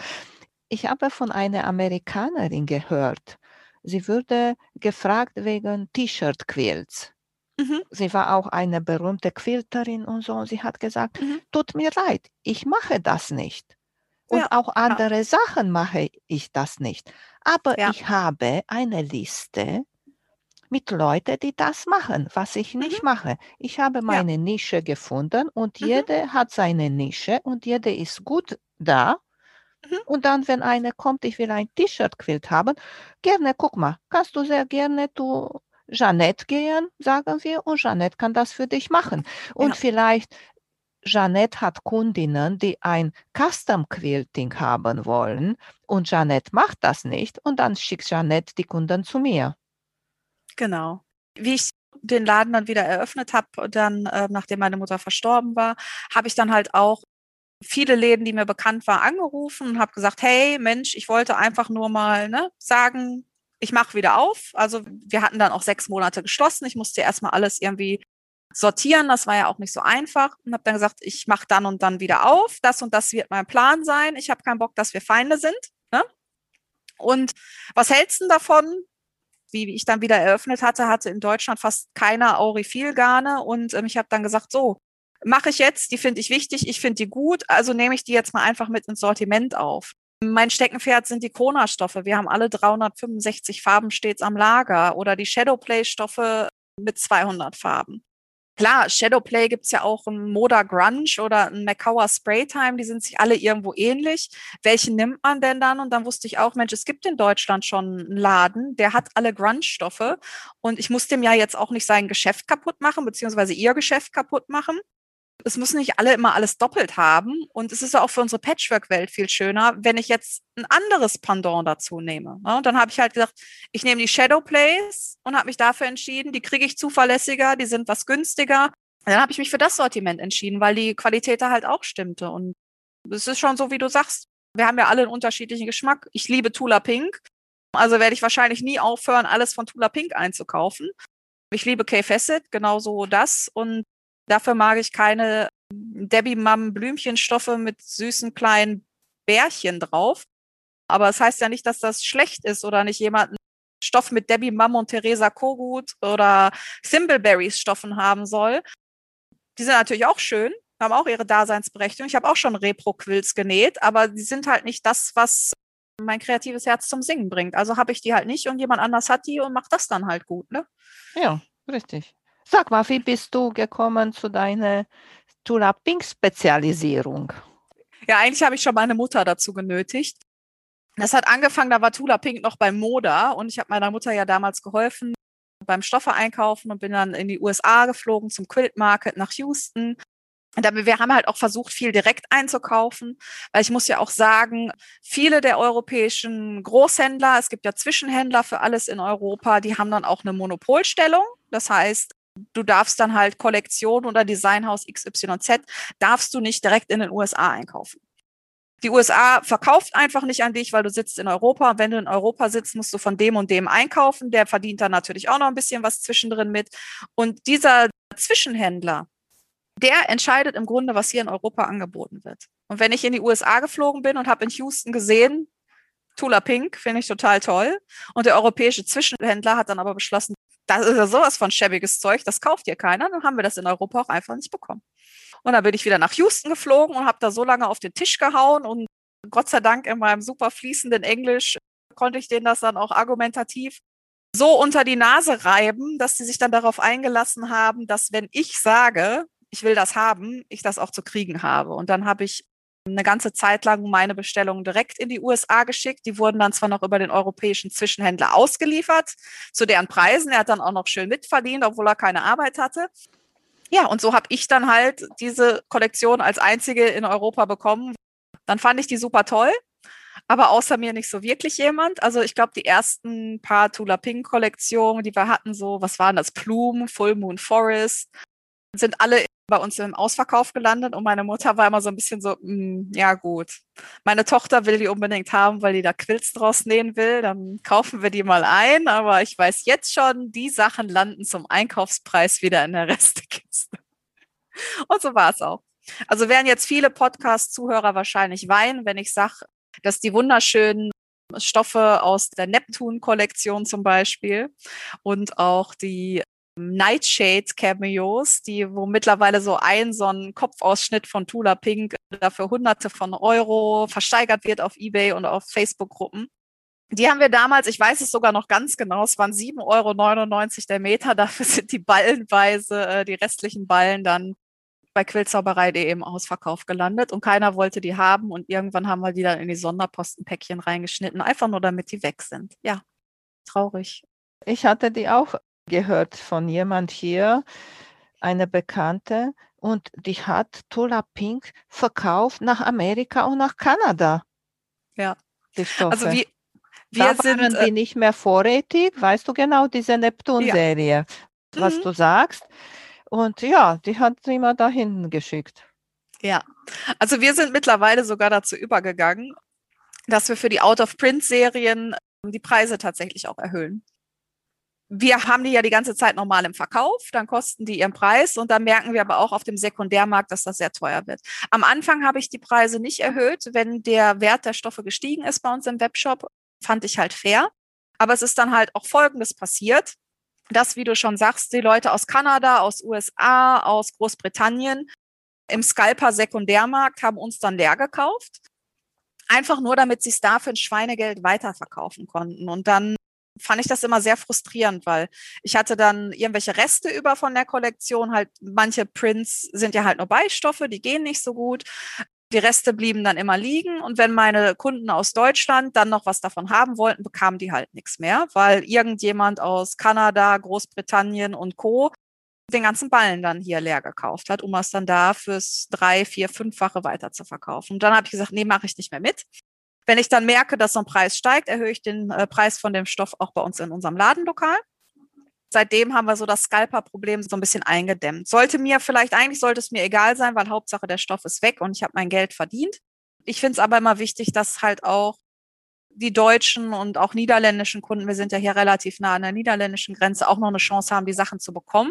Ich habe von einer Amerikanerin gehört, sie wurde gefragt wegen T-Shirt-Quilts. Mhm. Sie war auch eine berühmte Quilterin und so. Und sie hat gesagt, Mhm. tut mir leid, ich mache das nicht. Und Ja, auch andere Sachen mache ich das nicht. Aber Ja. ich habe eine Liste mit Leuten, die das machen, was ich nicht mache. Ich habe meine Nische gefunden und Mhm. jeder hat seine Nische und jeder ist gut da. Mhm. Und dann, wenn einer kommt, ich will ein T-Shirt-Quilt haben, gerne, guck mal, kannst du sehr gerne zu Jeanette gehen, sagen wir, und Jeanette kann das für dich machen. Und Ja. vielleicht Jeanette hat Kundinnen, die ein Custom Quilting haben wollen und Jeanette macht das nicht und dann schickt Jeanette die Kunden zu mir. Genau. Wie ich den Laden dann wieder eröffnet habe, dann, äh, nachdem meine Mutter verstorben war, habe ich dann halt auch viele Läden, die mir bekannt waren, angerufen und habe gesagt, hey Mensch, ich wollte einfach nur mal ne, sagen, ich mache wieder auf. Also wir hatten dann auch sechs Monate geschlossen. Ich musste erstmal alles irgendwie sortieren. Das war ja auch nicht so einfach. Und habe dann gesagt, ich mache dann und dann wieder auf. Das und das wird mein Plan sein. Ich habe keinen Bock, dass wir Feinde sind. Ne? Und was hältst du davon? Wie, ich dann wieder eröffnet hatte, hatte in Deutschland fast keiner Aurifil-Garne. Und ähm, ich habe dann gesagt, so, mache ich jetzt, die finde ich wichtig, ich finde die gut, also nehme ich die jetzt mal einfach mit ins Sortiment auf. Mein Steckenpferd sind die Kona-Stoffe. Wir haben alle 365 Farben stets am Lager oder die Shadowplay-Stoffe mit 200 Farben. Klar, Shadowplay gibt's ja auch ein Moda Grunge oder ein Macawa Spraytime, die sind sich alle irgendwo ähnlich. Welchen nimmt man denn dann? Und dann wusste ich auch, Mensch, es gibt in Deutschland schon einen Laden, der hat alle Grunge-Stoffe und ich muss dem ja jetzt auch nicht sein Geschäft kaputt machen, beziehungsweise ihr Geschäft kaputt machen es müssen nicht alle immer alles doppelt haben. Und es ist auch für unsere Patchwork-Welt viel schöner, wenn ich jetzt ein anderes Pendant dazu nehme. Ne? Und dann habe ich halt gesagt, ich nehme die Shadow Plays und habe mich dafür entschieden, die kriege ich zuverlässiger, die sind was günstiger. Und dann habe ich mich für das Sortiment entschieden, weil die Qualität da halt auch stimmte. Und es ist schon so, wie du sagst. Wir haben ja alle einen unterschiedlichen Geschmack. Ich liebe Tula Pink. Also werde ich wahrscheinlich nie aufhören, alles von Tula Pink einzukaufen. Ich liebe K-Facet, genauso das. Und Dafür mag ich keine Debbie Mum Blümchenstoffe mit süßen kleinen Bärchen drauf. Aber es das heißt ja nicht, dass das schlecht ist oder nicht jemand Stoff mit Debbie Mum und Theresa Kogut oder Thimbleberries Stoffen haben soll. Die sind natürlich auch schön, haben auch ihre Daseinsberechtigung. Ich habe auch schon Repro-Quills genäht, aber die sind halt nicht das, was mein kreatives Herz zum Singen bringt. Also habe ich die halt nicht und jemand anders hat die und macht das dann halt gut, ne? Ja, richtig. Sag mal, wie bist du gekommen zu deiner Tula Pink Spezialisierung? Ja, eigentlich habe ich schon meine Mutter dazu genötigt. Das hat angefangen, da war Tula Pink noch bei Moda und ich habe meiner Mutter ja damals geholfen beim Stoffe einkaufen und bin dann in die USA geflogen zum Quilt Market nach Houston. Und wir haben halt auch versucht, viel direkt einzukaufen, weil ich muss ja auch sagen, viele der europäischen Großhändler, es gibt ja Zwischenhändler für alles in Europa, die haben dann auch eine Monopolstellung. Das heißt, du darfst dann halt Kollektion oder Designhaus XYZ, darfst du nicht direkt in den USA einkaufen. Die USA verkauft einfach nicht an dich, weil du sitzt in Europa. Wenn du in Europa sitzt, musst du von dem und dem einkaufen. Der verdient dann natürlich auch noch ein bisschen was zwischendrin mit. Und dieser Zwischenhändler, der entscheidet im Grunde, was hier in Europa angeboten wird. Und wenn ich in die USA geflogen bin und habe in Houston gesehen, Tula Pink, finde ich total toll. Und der europäische Zwischenhändler hat dann aber beschlossen, das ist ja sowas von schäbiges Zeug, das kauft hier keiner. Dann haben wir das in Europa auch einfach nicht bekommen. Und dann bin ich wieder nach Houston geflogen und habe da so lange auf den Tisch gehauen und Gott sei Dank in meinem super fließenden Englisch konnte ich denen das dann auch argumentativ so unter die Nase reiben, dass sie sich dann darauf eingelassen haben, dass wenn ich sage, ich will das haben, ich das auch zu kriegen habe. Und dann habe ich eine ganze Zeit lang meine Bestellungen direkt in die USA geschickt. Die wurden dann zwar noch über den europäischen Zwischenhändler ausgeliefert, zu deren Preisen. Er hat dann auch noch schön mitverdient, obwohl er keine Arbeit hatte. Ja, und so habe ich dann halt diese Kollektion als einzige in Europa bekommen. Dann fand ich die super toll, aber außer mir nicht so wirklich jemand. Also ich glaube, die ersten paar Tula Pink Kollektionen, die wir hatten, so, was waren das? Plume, Full Moon Forest, sind alle bei uns im Ausverkauf gelandet und meine Mutter war immer so ein bisschen so, mm, ja gut, meine Tochter will die unbedingt haben, weil die da Quills draus nähen will, dann kaufen wir die mal ein, aber ich weiß jetzt schon, die Sachen landen zum Einkaufspreis wieder in der Restekiste. Und so war es auch. Also werden jetzt viele Podcast-Zuhörer wahrscheinlich weinen, wenn ich sage, dass die wunderschönen Stoffe aus der Neptune-Kollektion zum Beispiel und auch die Nightshade Cameos, die, wo mittlerweile so ein so ein Kopfausschnitt von Tula Pink dafür hunderte von Euro versteigert wird auf Ebay und auf Facebook-Gruppen. Die haben wir damals, ich weiß es sogar noch ganz genau, es waren 7,99 Euro der Meter. Dafür sind die ballenweise, äh, die restlichen Ballen dann bei Quillzauberei.de im Ausverkauf gelandet und keiner wollte die haben und irgendwann haben wir die dann in die Sonderpostenpäckchen reingeschnitten, einfach nur damit die weg sind. Ja, traurig. Ich hatte die auch gehört von jemand hier, eine Bekannte, und die hat Tula Pink verkauft nach Amerika und nach Kanada. Ja. Die Stoffe. Also wie, wir da sind waren die äh, nicht mehr vorrätig, weißt du genau, diese Neptun-Serie, was Mhm. du sagst. Und ja, die hat sie immer dahin geschickt. Ja, also wir sind mittlerweile sogar dazu übergegangen, dass wir für die Out-of-Print-Serien die Preise tatsächlich auch erhöhen. Wir haben die ja die ganze Zeit normal im Verkauf, dann kosten die ihren Preis und dann merken wir aber auch auf dem Sekundärmarkt, dass das sehr teuer wird. Am Anfang habe ich die Preise nicht erhöht, wenn der Wert der Stoffe gestiegen ist bei uns im Webshop, fand ich halt fair. Aber es ist dann halt auch Folgendes passiert, dass, wie du schon sagst, die Leute aus Kanada, aus USA, aus Großbritannien im Scalper Sekundärmarkt haben uns dann leer gekauft. Einfach nur, damit sie es da für ein Schweinegeld weiterverkaufen konnten. Und dann fand ich das immer sehr frustrierend, weil ich hatte dann irgendwelche Reste über von der Kollektion. Halt, manche Prints sind ja halt nur Beistoffe, die gehen nicht so gut. Die Reste blieben dann immer liegen. Und wenn meine Kunden aus Deutschland dann noch was davon haben wollten, bekamen die halt nichts mehr, weil irgendjemand aus Kanada, Großbritannien und Co den ganzen Ballen dann hier leer gekauft hat, um es dann da fürs drei, vier, fünffache weiter zu verkaufen. Und dann habe ich gesagt, nee, mache ich nicht mehr mit. Wenn ich dann merke, dass so ein Preis steigt, erhöhe ich den äh, Preis von dem Stoff auch bei uns in unserem Ladenlokal. Seitdem haben wir so das Scalper-Problem so ein bisschen eingedämmt. Sollte mir vielleicht, eigentlich sollte es mir egal sein, weil Hauptsache der Stoff ist weg und ich habe mein Geld verdient. Ich finde es aber immer wichtig, dass halt auch die deutschen und auch niederländischen Kunden, wir sind ja hier relativ nah an der niederländischen Grenze, auch noch eine Chance haben, die Sachen zu bekommen,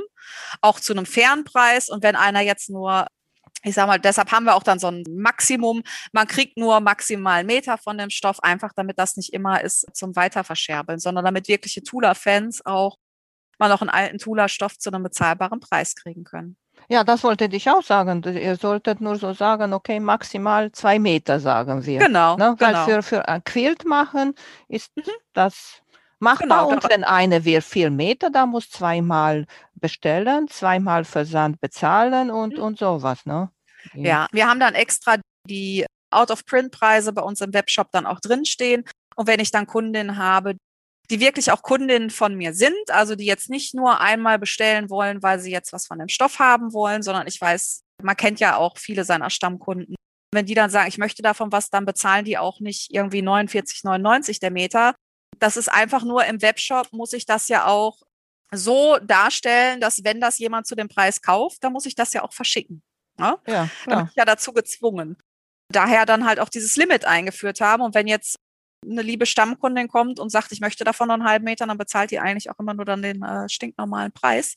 auch zu einem fairen Preis. Und wenn einer jetzt nur, ich sag mal, deshalb haben wir auch dann so ein Maximum, man kriegt nur maximal Meter von dem Stoff, einfach damit das nicht immer ist zum Weiterverscherbeln, sondern damit wirkliche Tula-Fans auch mal noch einen alten Tula-Stoff zu einem bezahlbaren Preis kriegen können. Ja, das wollte ich auch sagen. Ihr solltet nur so sagen, okay, maximal zwei Meter, sagen wir. Genau, Ne? Weil genau. für, für ein Quilt machen ist Mhm. das machbar. Genau, und da- wenn eine will vier Meter, da muss zweimal bestellen, zweimal Versand bezahlen und, Mhm. und sowas. Ne? Ja, wir haben dann extra die Out-of-Print-Preise bei uns im Webshop dann auch drinstehen. Und wenn ich dann Kundinnen habe, die wirklich auch Kundinnen von mir sind, also die jetzt nicht nur einmal bestellen wollen, weil sie jetzt was von dem Stoff haben wollen, sondern ich weiß, man kennt ja auch viele seiner Stammkunden. Wenn die dann sagen, ich möchte davon was, dann bezahlen die auch nicht irgendwie 49,99 der Meter. Das ist einfach nur im Webshop muss ich das ja auch so darstellen, dass wenn das jemand zu dem Preis kauft, dann muss ich das ja auch verschicken. Ne? Ja, Da bin ich ja dazu gezwungen. Daher dann halt auch dieses Limit eingeführt haben. Und wenn jetzt eine liebe Stammkundin kommt und sagt, ich möchte davon noch einen halben Meter, dann bezahlt die eigentlich auch immer nur dann den äh, stinknormalen Preis.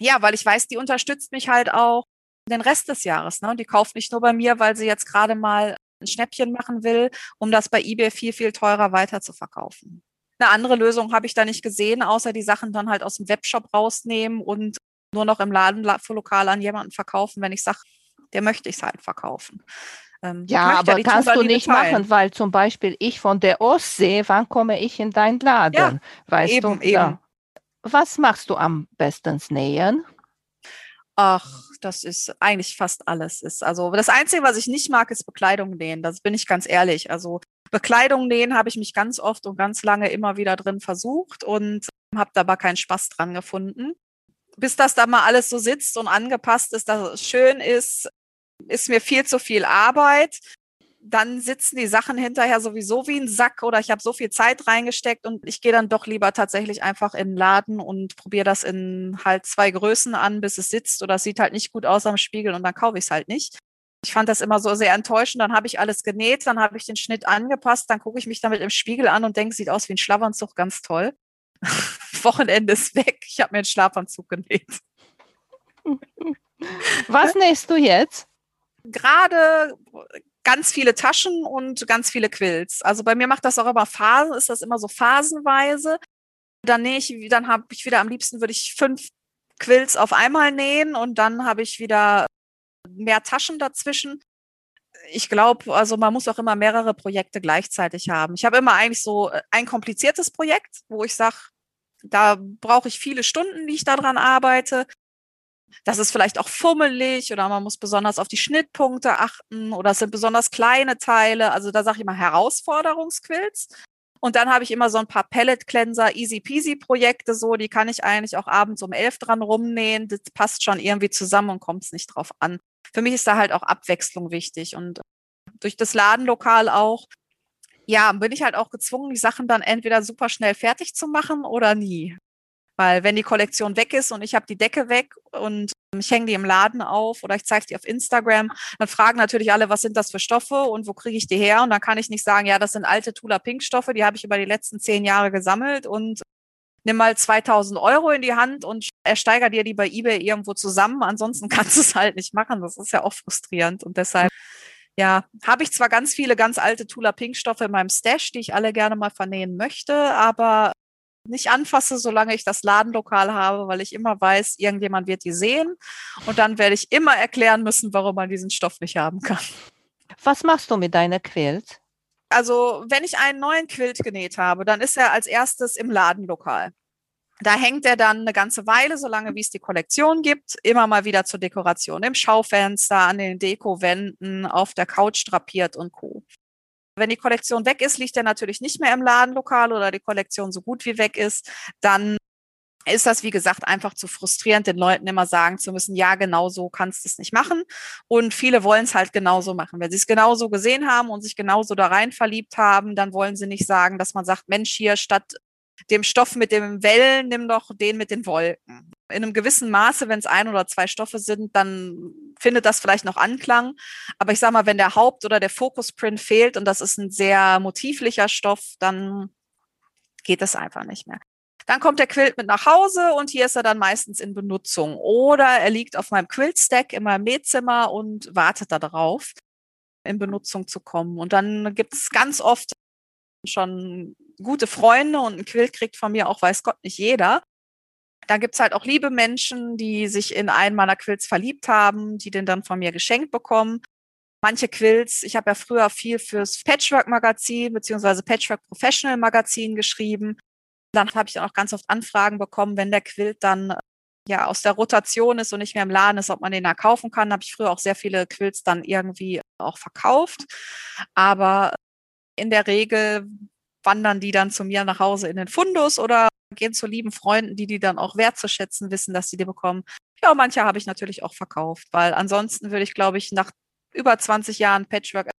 Ja, weil ich weiß, die unterstützt mich halt auch den Rest des Jahres. Ne? Und die kauft nicht nur bei mir, weil sie jetzt gerade mal ein Schnäppchen machen will, um das bei eBay viel, viel teurer weiter zu verkaufen. Eine andere Lösung habe ich da nicht gesehen, außer die Sachen dann halt aus dem Webshop rausnehmen und nur noch im Ladenlokal an jemanden verkaufen, wenn ich sage, der möchte ich es halt verkaufen. Ähm, Ja, aber die kannst du nicht teilen. machen, weil zum Beispiel ich von der Ostsee, wann komme ich in deinen Laden? weißt eben, du? eben. Ja. Was machst du am besten nähen? Ach, das ist eigentlich fast alles. Ist also das Einzige, was ich nicht mag, ist Bekleidung nähen. Das bin ich ganz ehrlich. Also Bekleidung nähen habe ich mich ganz oft und ganz lange immer wieder drin versucht und habe da aber keinen Spaß dran gefunden. Bis das da mal alles so sitzt und angepasst ist, dass es schön ist, ist mir viel zu viel Arbeit. Dann sitzen die Sachen hinterher sowieso wie ein Sack oder ich habe so viel Zeit reingesteckt und ich gehe dann doch lieber tatsächlich einfach in den Laden und probiere das in halt zwei Größen an, bis es sitzt oder es sieht halt nicht gut aus am Spiegel und dann kaufe ich es halt nicht. Ich fand das immer so sehr enttäuschend. Dann habe ich alles genäht, dann habe ich den Schnitt angepasst, dann gucke ich mich damit im Spiegel an und denke, sieht aus wie ein Schlafanzug, ganz toll. Wochenende ist weg. Ich habe mir einen Schlafanzug genäht. Was nähst du jetzt? Gerade ganz viele Taschen und ganz viele Quills. Also bei mir macht das auch immer Phasen, ist das immer so phasenweise. Dann nähe ich, dann habe ich wieder am liebsten würde ich fünf Quills auf einmal nähen und dann habe ich wieder mehr Taschen dazwischen. Ich glaube, also man muss auch immer mehrere Projekte gleichzeitig haben. Ich habe immer eigentlich so äh, ein kompliziertes Projekt, wo ich sage, da brauche ich viele Stunden, die ich daran arbeite. Das ist vielleicht auch fummelig oder man muss besonders auf die Schnittpunkte achten oder es sind besonders kleine Teile. Also da sage ich mal Herausforderungsquills. Und dann habe ich immer so ein paar Pellet-Cleanser, easy-peasy-Projekte so, die kann ich eigentlich auch abends um elf dran rumnähen. Das passt schon irgendwie zusammen und kommt es nicht drauf an. Für mich ist da halt auch Abwechslung wichtig und durch das Ladenlokal auch, ja, bin ich halt auch gezwungen, die Sachen dann entweder super schnell fertig zu machen oder nie. Weil wenn die Kollektion weg ist und ich habe die Decke weg und ich hänge die im Laden auf oder ich zeige die auf Instagram, dann fragen natürlich alle, was sind das für Stoffe und wo kriege ich die her? Und dann kann ich nicht sagen, ja, das sind alte Tula Pink Stoffe, die habe ich über die letzten zehn Jahre gesammelt und nimm mal 2000 Euro in die Hand und ersteiger dir die bei eBay irgendwo zusammen. Ansonsten kannst du es halt nicht machen. Das ist ja auch frustrierend und deshalb ja, habe ich zwar ganz viele ganz alte Tula Pink Stoffe in meinem Stash, die ich alle gerne mal vernähen möchte, aber nicht anfasse, solange ich das Ladenlokal habe, weil ich immer weiß, irgendjemand wird die sehen und dann werde ich immer erklären müssen, warum man diesen Stoff nicht haben kann. Was machst du mit deiner Quilt? Also, wenn ich einen neuen Quilt genäht habe, dann ist er als erstes im Ladenlokal. Da hängt er dann eine ganze Weile, solange wie es die Kollektion gibt, immer mal wieder zur Dekoration im Schaufenster, an den Dekowänden, auf der Couch drapiert und Co. Wenn die Kollektion weg ist, liegt er natürlich nicht mehr im Ladenlokal oder die Kollektion so gut wie weg ist, dann ist das, wie gesagt, einfach zu frustrierend, den Leuten immer sagen zu müssen, ja, genau so kannst du es nicht machen. Und viele wollen es halt genauso machen. Wenn sie es genauso gesehen haben und sich genauso da rein verliebt haben, dann wollen sie nicht sagen, dass man sagt, Mensch, hier statt dem Stoff mit den Wellen, nimm doch den mit den Wolken. In einem gewissen Maße, wenn es ein oder zwei Stoffe sind, dann findet das vielleicht noch Anklang. Aber ich sage mal, wenn der Haupt- oder der Fokusprint fehlt und das ist ein sehr motivlicher Stoff, dann geht das einfach nicht mehr. Dann kommt der Quilt mit nach Hause und hier ist er dann meistens in Benutzung. Oder er liegt auf meinem Quilt-Stack in meinem Nähzimmer und wartet darauf, in Benutzung zu kommen. Und dann gibt es ganz oft schon gute Freunde und ein Quilt kriegt von mir auch, weiß Gott, nicht jeder. Da gibt's halt auch liebe Menschen, die sich in einen meiner Quilts verliebt haben, die den dann von mir geschenkt bekommen. Manche Quilts, ich habe ja früher viel fürs Patchwork-Magazin beziehungsweise Patchwork Professional Magazin geschrieben. Dann habe ich auch ganz oft Anfragen bekommen, wenn der Quilt dann ja aus der Rotation ist und nicht mehr im Laden ist, ob man den da kaufen kann. Habe ich früher auch sehr viele Quilts dann irgendwie auch verkauft. Aber in der Regel wandern die dann zu mir nach Hause in den Fundus oder gehen zu lieben Freunden, die die dann auch wertzuschätzen wissen, dass sie die bekommen. Ja, manche habe ich natürlich auch verkauft, weil ansonsten würde ich, glaube ich, nach über 20 Jahren Patchwork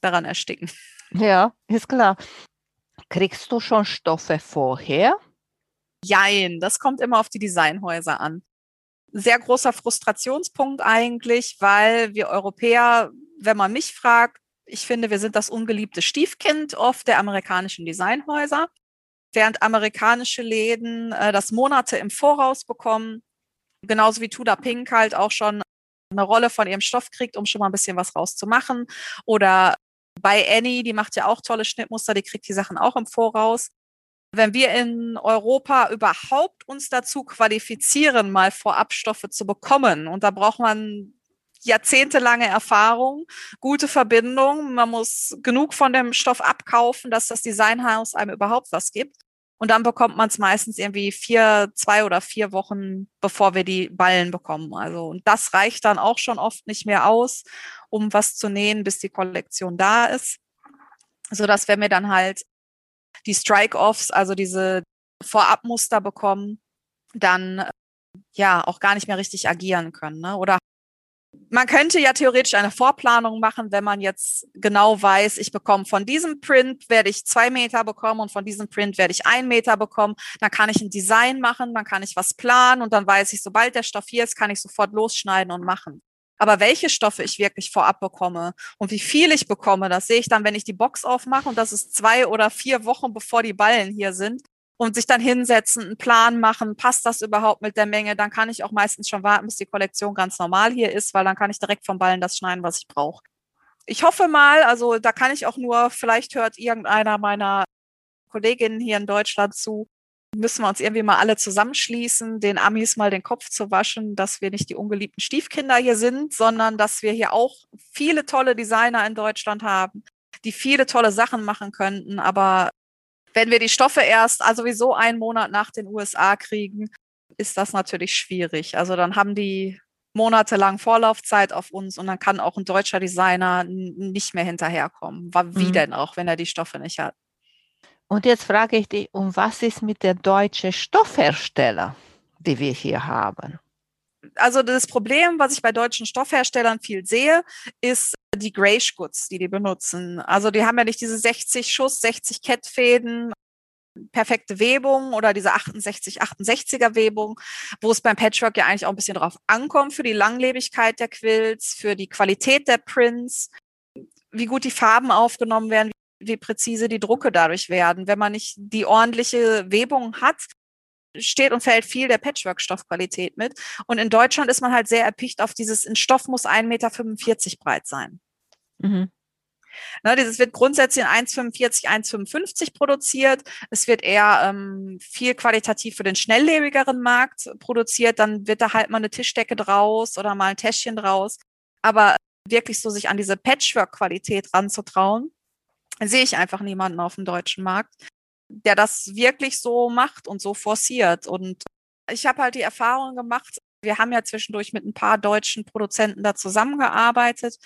daran ersticken. Ja, ist klar. Kriegst du schon Stoffe vorher? Jein, das kommt immer auf die Designhäuser an. Sehr großer Frustrationspunkt eigentlich, weil wir Europäer, wenn man mich fragt, ich finde, wir sind das ungeliebte Stiefkind oft der amerikanischen Designhäuser, während amerikanische Läden äh, das Monate im Voraus bekommen, genauso wie Tudor Pink halt auch schon eine Rolle von ihrem Stoff kriegt, um schon mal ein bisschen was rauszumachen. Oder bei Annie, die macht ja auch tolle Schnittmuster, die kriegt die Sachen auch im Voraus. Wenn wir in Europa überhaupt uns dazu qualifizieren, mal Vorabstoffe zu bekommen, und da braucht man jahrzehntelange Erfahrung, gute Verbindung. Man muss genug von dem Stoff abkaufen, dass das Designhaus einem überhaupt was gibt. Und dann bekommt man es meistens irgendwie vier, zwei oder vier Wochen, bevor wir die Ballen bekommen. Also, und das reicht dann auch schon oft nicht mehr aus, um was zu nähen, bis die Kollektion da ist. So dass wenn wir dann halt die Strike-Offs, also diese Vorabmuster bekommen, dann ja auch gar nicht mehr richtig agieren können. Ne? Oder man könnte ja theoretisch eine Vorplanung machen, wenn man jetzt genau weiß, ich bekomme von diesem Print werde ich zwei Meter bekommen und von diesem Print werde ich ein Meter bekommen. Dann kann ich ein Design machen, dann kann ich was planen und dann weiß ich, sobald der Stoff hier ist, kann ich sofort losschneiden und machen. Aber welche Stoffe ich wirklich vorab bekomme und wie viel ich bekomme, das sehe ich dann, wenn ich die Box aufmache und das ist zwei oder vier Wochen, bevor die Ballen hier sind. Und sich dann hinsetzen, einen Plan machen, passt das überhaupt mit der Menge, dann kann ich auch meistens schon warten, bis die Kollektion ganz normal hier ist, weil dann kann ich direkt vom Ballen das schneiden, was ich brauche. Ich hoffe mal, also da kann ich auch nur, vielleicht hört irgendeiner meiner Kolleginnen hier in Deutschland zu, müssen wir uns irgendwie mal alle zusammenschließen, den Amis mal den Kopf zu waschen, dass wir nicht die ungeliebten Stiefkinder hier sind, sondern dass wir hier auch viele tolle Designer in Deutschland haben, die viele tolle Sachen machen könnten. Aber wenn wir die Stoffe erst also sowieso einen Monat nach den USA kriegen, ist das natürlich schwierig. Also dann haben die monatelang Vorlaufzeit auf uns und dann kann auch ein deutscher Designer nicht mehr hinterherkommen. Wie mhm. denn auch, wenn er die Stoffe nicht hat? Und jetzt frage ich dich, um was ist mit der deutschen Stoffhersteller, die wir hier haben? Also das Problem, was ich bei deutschen Stoffherstellern viel sehe, ist die Grayish Goods, die die benutzen. Also die haben ja nicht diese 60 Schuss, 60 Kettfäden, perfekte Webung oder diese 68, 68er Webung, wo es beim Patchwork ja eigentlich auch ein bisschen drauf ankommt für die Langlebigkeit der Quilts, für die Qualität der Prints, wie gut die Farben aufgenommen werden, wie präzise die Drucke dadurch werden. Wenn man nicht die ordentliche Webung hat, steht und fällt viel der Patchwork-Stoffqualität mit. Und in Deutschland ist man halt sehr erpicht auf dieses, ein Stoff muss 1,45 Meter breit sein. Mhm. Ne, dieses wird grundsätzlich in 1,45, 1,55 produziert. Es wird eher ähm, viel qualitativ für den schnelllebigeren Markt produziert. Dann wird da halt mal eine Tischdecke draus oder mal ein Täschchen draus. Aber wirklich so sich an diese Patchwork-Qualität ranzutrauen, sehe ich einfach niemanden auf dem deutschen Markt, der das wirklich so macht und so forciert. Und ich habe halt die Erfahrung gemacht, wir haben ja zwischendurch mit ein paar deutschen Produzenten da zusammengearbeitet,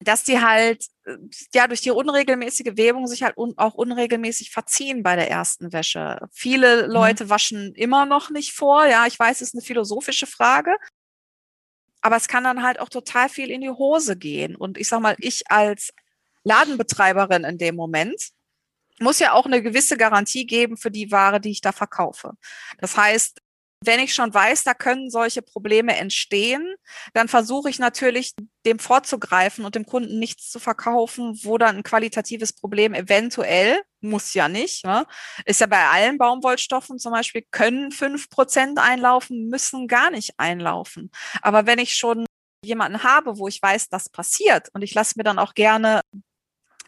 dass die halt äh, ja durch die unregelmäßige Webung sich halt un auch unregelmäßig verziehen bei der ersten Wäsche. Viele mhm. Leute mhm. waschen immer noch nicht vor. Ja, ich weiß, es ist eine philosophische Frage. Aber es kann dann halt auch total viel in die Hose gehen. Und ich sag mal, ich als Ladenbetreiberin in dem Moment muss ja auch eine gewisse Garantie geben für die Ware, die ich da verkaufe. Das heißt, wenn ich schon weiß, da können solche Probleme entstehen, dann versuche ich natürlich, dem vorzugreifen und dem Kunden nichts zu verkaufen, wo dann ein qualitatives Problem eventuell, muss ja nicht, ne? ist ja bei allen Baumwollstoffen zum Beispiel, können fünf Prozent einlaufen, müssen gar nicht einlaufen. Aber wenn ich schon jemanden habe, wo ich weiß, das passiert und ich lasse mir dann auch gerne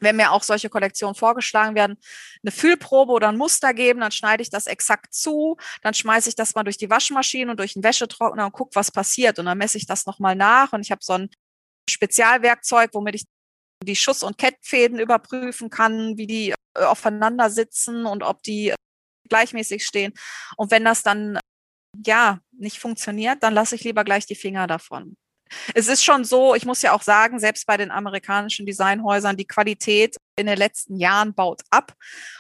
wenn mir auch solche Kollektionen vorgeschlagen werden, eine Füllprobe oder ein Muster geben, dann schneide ich das exakt zu, dann schmeiße ich das mal durch die Waschmaschine und durch den Wäschetrockner und gucke, was passiert. Und dann messe ich das nochmal nach und ich habe so ein Spezialwerkzeug, womit ich die Schuss- und Kettfäden überprüfen kann, wie die äh, aufeinander sitzen und ob die äh, gleichmäßig stehen. Und wenn das dann ja nicht funktioniert, dann lasse ich lieber gleich die Finger davon es ist schon so, ich muss ja auch sagen, selbst bei den amerikanischen Designhäusern, die Qualität in den letzten Jahren baut ab.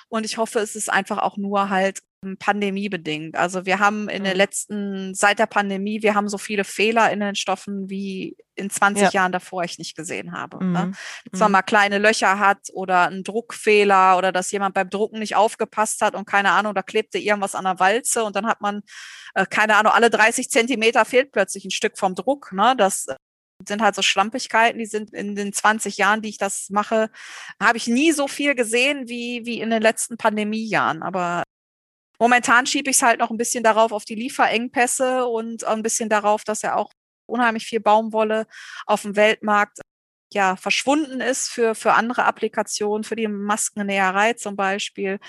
Und ich hoffe, es ist einfach auch nur halt pandemiebedingt. Also wir haben in den mhm. letzten, seit der Pandemie, wir haben so viele Fehler in den Stoffen wie in 20 ja. Jahren davor ich nicht gesehen habe. Ne? Mhm. Ne? Dass man mhm. mal kleine Löcher hat oder einen Druckfehler oder dass jemand beim Drucken nicht aufgepasst hat und keine Ahnung, da klebte irgendwas an der Walze und dann hat man, äh, keine Ahnung, alle 30 Zentimeter fehlt plötzlich ein Stück vom Druck. Ne? Das äh, sind halt so Schlampigkeiten, die sind in den 20 Jahren, die ich das mache, habe ich nie so viel gesehen wie, wie in den letzten Pandemiejahren. Aber Momentan schiebe ich es halt noch ein bisschen darauf auf die Lieferengpässe und ein bisschen darauf, dass ja auch unheimlich viel Baumwolle auf dem Weltmarkt ja verschwunden ist für, für andere Applikationen, für die Maskennäherei zum Beispiel.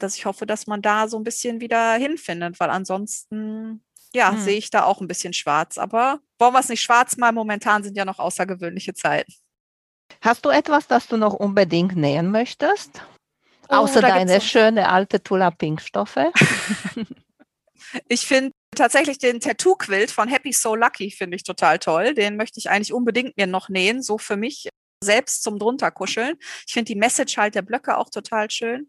Dass ich hoffe, dass man da so ein bisschen wieder hinfindet, weil ansonsten ja, hm. sehe ich da auch ein bisschen schwarz. Aber wollen wir es nicht schwarz mal? Momentan sind ja noch außergewöhnliche Zeiten. Hast du etwas, das du noch unbedingt nähen möchtest? Oh, Außer deine schöne alte Tula Pink Stoffe. ich finde tatsächlich den Tattoo-Quilt von Happy So Lucky finde ich total toll. Den möchte ich eigentlich unbedingt mir noch nähen, so für mich selbst zum drunter kuscheln. Ich finde die Message halt der Blöcke auch total schön.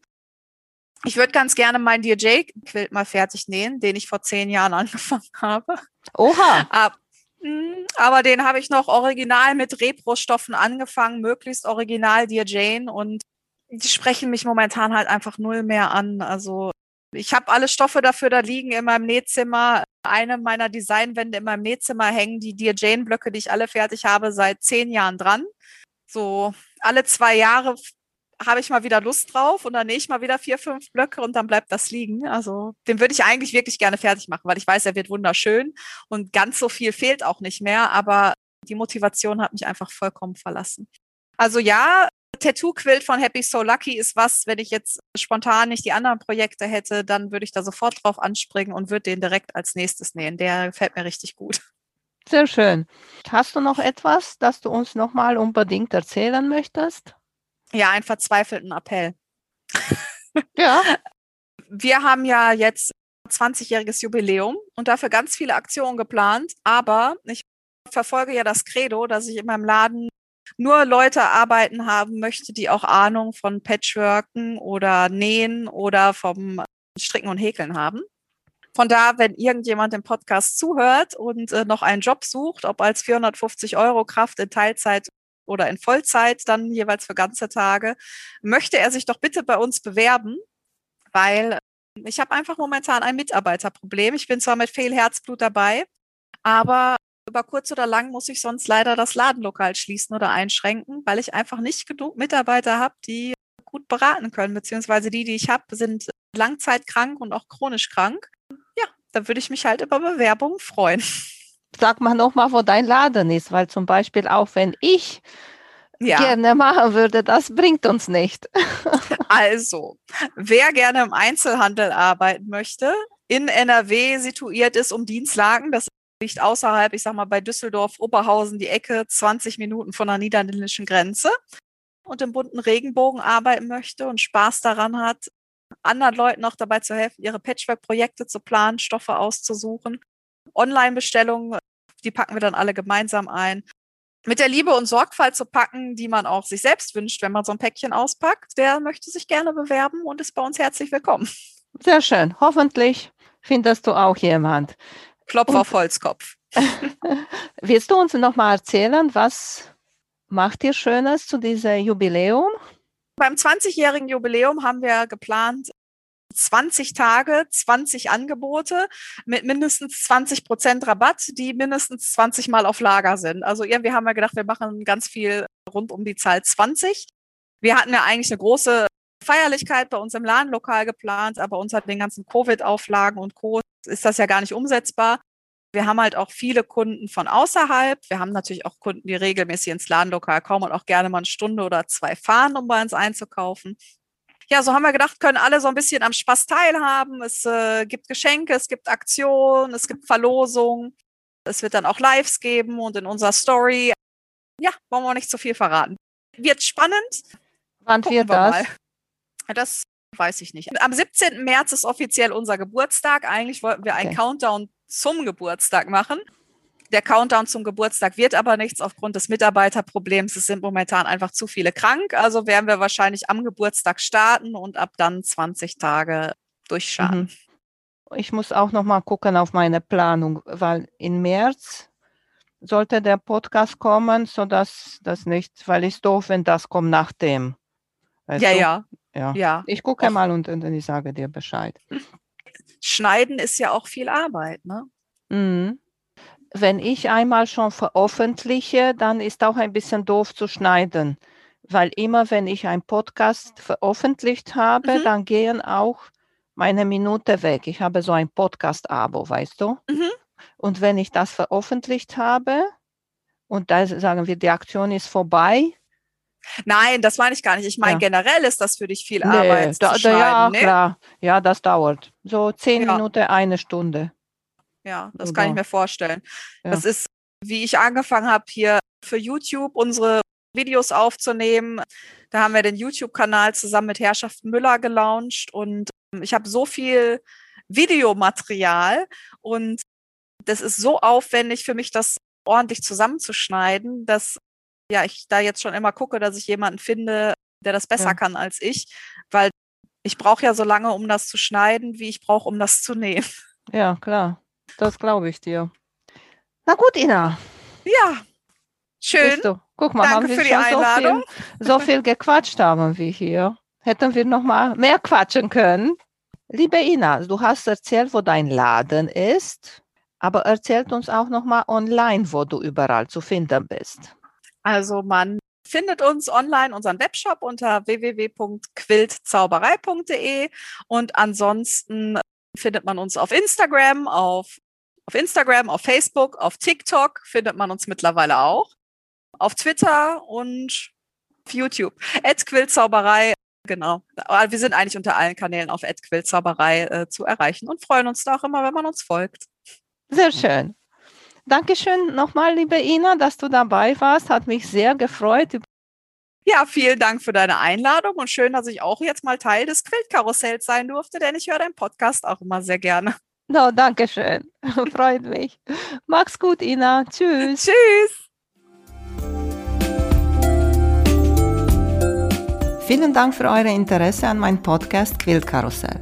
Ich würde ganz gerne meinen DJ-Quilt mal fertig nähen, den ich vor zehn Jahren angefangen habe. Oha. Aber, hm, aber den habe ich noch original mit Repro-Stoffen angefangen, möglichst original Dear Jane und die sprechen mich momentan halt einfach null mehr an. Also ich habe alle Stoffe dafür da liegen in meinem Nähzimmer. Eine meiner Designwände in meinem Nähzimmer hängen die Dear Jane Blöcke, die ich alle fertig habe, seit zehn Jahren dran. So alle zwei Jahre habe ich mal wieder Lust drauf und dann nähe ich mal wieder vier, fünf Blöcke und dann bleibt das liegen. Also den würde ich eigentlich wirklich gerne fertig machen, weil ich weiß, er wird wunderschön und ganz so viel fehlt auch nicht mehr, aber die Motivation hat mich einfach vollkommen verlassen. Also ja, Tattoo-Quilt von Happy So Lucky ist was, wenn ich jetzt spontan nicht die anderen Projekte hätte, dann würde ich da sofort drauf anspringen und würde den direkt als nächstes nähen. Der gefällt mir richtig gut. Sehr schön. Hast du noch etwas, das du uns nochmal unbedingt erzählen möchtest? Ja, einen verzweifelten Appell. Ja. Wir haben ja jetzt 20-jähriges Jubiläum und dafür ganz viele Aktionen geplant, aber ich verfolge ja das Credo, dass ich in meinem Laden nur Leute arbeiten haben möchte, die auch Ahnung von Patchworken oder Nähen oder vom Stricken und Häkeln haben. Von da, wenn irgendjemand dem Podcast zuhört und äh, noch einen Job sucht, ob als 450 Euro Kraft in Teilzeit oder in Vollzeit, dann jeweils für ganze Tage, möchte er sich doch bitte bei uns bewerben, weil ich habe einfach momentan ein Mitarbeiterproblem. Ich bin zwar mit viel Herzblut dabei, aber über kurz oder lang muss ich sonst leider das Ladenlokal schließen oder einschränken, weil ich einfach nicht genug Mitarbeiter habe, die gut beraten können, beziehungsweise die, die ich habe, sind langzeitkrank und auch chronisch krank. Ja, da würde ich mich halt über Bewerbungen freuen. Sag mal nochmal, wo dein Laden ist, weil zum Beispiel auch wenn ich ja. gerne machen würde, das bringt uns nicht. also, wer gerne im Einzelhandel arbeiten möchte, in NRW situiert ist um Dienstlagen, das liegt außerhalb, ich sag mal, bei Düsseldorf, Oberhausen, die Ecke, 20 Minuten von der niederländischen Grenze und im bunten Regenbogen arbeiten möchte und Spaß daran hat, anderen Leuten auch dabei zu helfen, ihre Patchwork-Projekte zu planen, Stoffe auszusuchen. Online-Bestellungen, die packen wir dann alle gemeinsam ein. Mit der Liebe und Sorgfalt zu packen, die man auch sich selbst wünscht, wenn man so ein Päckchen auspackt, der möchte sich gerne bewerben und ist bei uns herzlich willkommen. Sehr schön. Hoffentlich findest du auch jemand. Klopf auf Holzkopf. willst du uns noch mal erzählen, was macht ihr Schönes zu diesem Jubiläum? Beim 20-jährigen Jubiläum haben wir geplant, 20 Tage, 20 Angebote mit mindestens 20 Prozent Rabatt, die mindestens 20 Mal auf Lager sind. Also irgendwie haben wir gedacht, wir machen ganz viel rund um die Zahl 20. Wir hatten ja eigentlich eine große Feierlichkeit bei uns im Ladenlokal geplant, aber unter den ganzen Covid-Auflagen und Co. ist das ja gar nicht umsetzbar. Wir haben halt auch viele Kunden von außerhalb. Wir haben natürlich auch Kunden, die regelmäßig ins Ladenlokal kommen und auch gerne mal eine Stunde oder zwei fahren, um bei uns einzukaufen. Ja, so haben wir gedacht, können alle so ein bisschen am Spaß teilhaben. Es äh, gibt Geschenke, es gibt Aktionen, es gibt Verlosungen. Es wird dann auch Lives geben und in unserer Story. Ja, wollen wir nicht zu viel verraten. Wird spannend. Wann wird das? Mal. Das weiß ich nicht. Am 17. März ist offiziell unser Geburtstag. Eigentlich wollten wir einen okay. Countdown zum Geburtstag machen. Der Countdown zum Geburtstag wird aber nichts aufgrund des Mitarbeiterproblems. Es sind momentan einfach zu viele krank. Also werden wir wahrscheinlich am Geburtstag starten und ab dann 20 Tage durchschauen. Mhm. Ich muss auch noch mal gucken auf meine Planung, weil im März sollte der Podcast kommen, sodass das nicht, weil es doof, wenn das kommt nach dem. Weißt ja, ja, ja, ja. Ich gucke mal und, und ich sage dir Bescheid. Schneiden ist ja auch viel Arbeit, ne? Mhm. Wenn ich einmal schon veröffentliche, dann ist auch ein bisschen doof zu schneiden, weil immer wenn ich einen Podcast veröffentlicht habe, mhm. dann gehen auch meine Minute weg. Ich habe so ein Podcast-Abo, weißt du? Mhm. Und wenn ich das veröffentlicht habe und da sagen wir, die Aktion ist vorbei, Nein, das meine ich gar nicht. Ich meine, ja. generell ist das für dich viel nee, Arbeit. Da, da, ja, nee? klar. Ja, das dauert. So zehn ja. Minuten, eine Stunde. Ja, das Oder? kann ich mir vorstellen. Ja. Das ist, wie ich angefangen habe, hier für YouTube unsere Videos aufzunehmen. Da haben wir den YouTube-Kanal zusammen mit Herrschaft Müller gelauncht und ich habe so viel Videomaterial und das ist so aufwendig für mich, das ordentlich zusammenzuschneiden, dass ja, ich da jetzt schon immer gucke, dass ich jemanden finde, der das besser ja. kann als ich, weil ich brauche ja so lange, um das zu schneiden, wie ich brauche, um das zu nähen. Ja, klar. Das glaube ich dir. Na gut, Ina. Ja, schön. Guck mal, Danke haben wir für die Einladung. So viel, so viel gequatscht haben wir hier. Hätten wir noch mal mehr quatschen können. Liebe Ina, du hast erzählt, wo dein Laden ist, aber erzählt uns auch noch mal online, wo du überall zu finden bist. Also man findet uns online, unseren Webshop unter www.quiltzauberei.de und ansonsten findet man uns auf Instagram, auf, auf Instagram, auf Facebook, auf TikTok findet man uns mittlerweile auch, auf Twitter und auf YouTube. Quiltzauberei, genau. Wir sind eigentlich unter allen Kanälen auf Quiltzauberei äh, zu erreichen und freuen uns da auch immer, wenn man uns folgt. Sehr schön. Dankeschön nochmal, liebe Ina, dass du dabei warst. Hat mich sehr gefreut. Ja, vielen Dank für deine Einladung und schön, dass ich auch jetzt mal Teil des Quiltkarussells sein durfte, denn ich höre deinen Podcast auch immer sehr gerne. No, danke schön. Freut mich. Mach's gut, Ina. Tschüss. Tschüss. Vielen Dank für euer Interesse an meinem Podcast Quiltkarussell.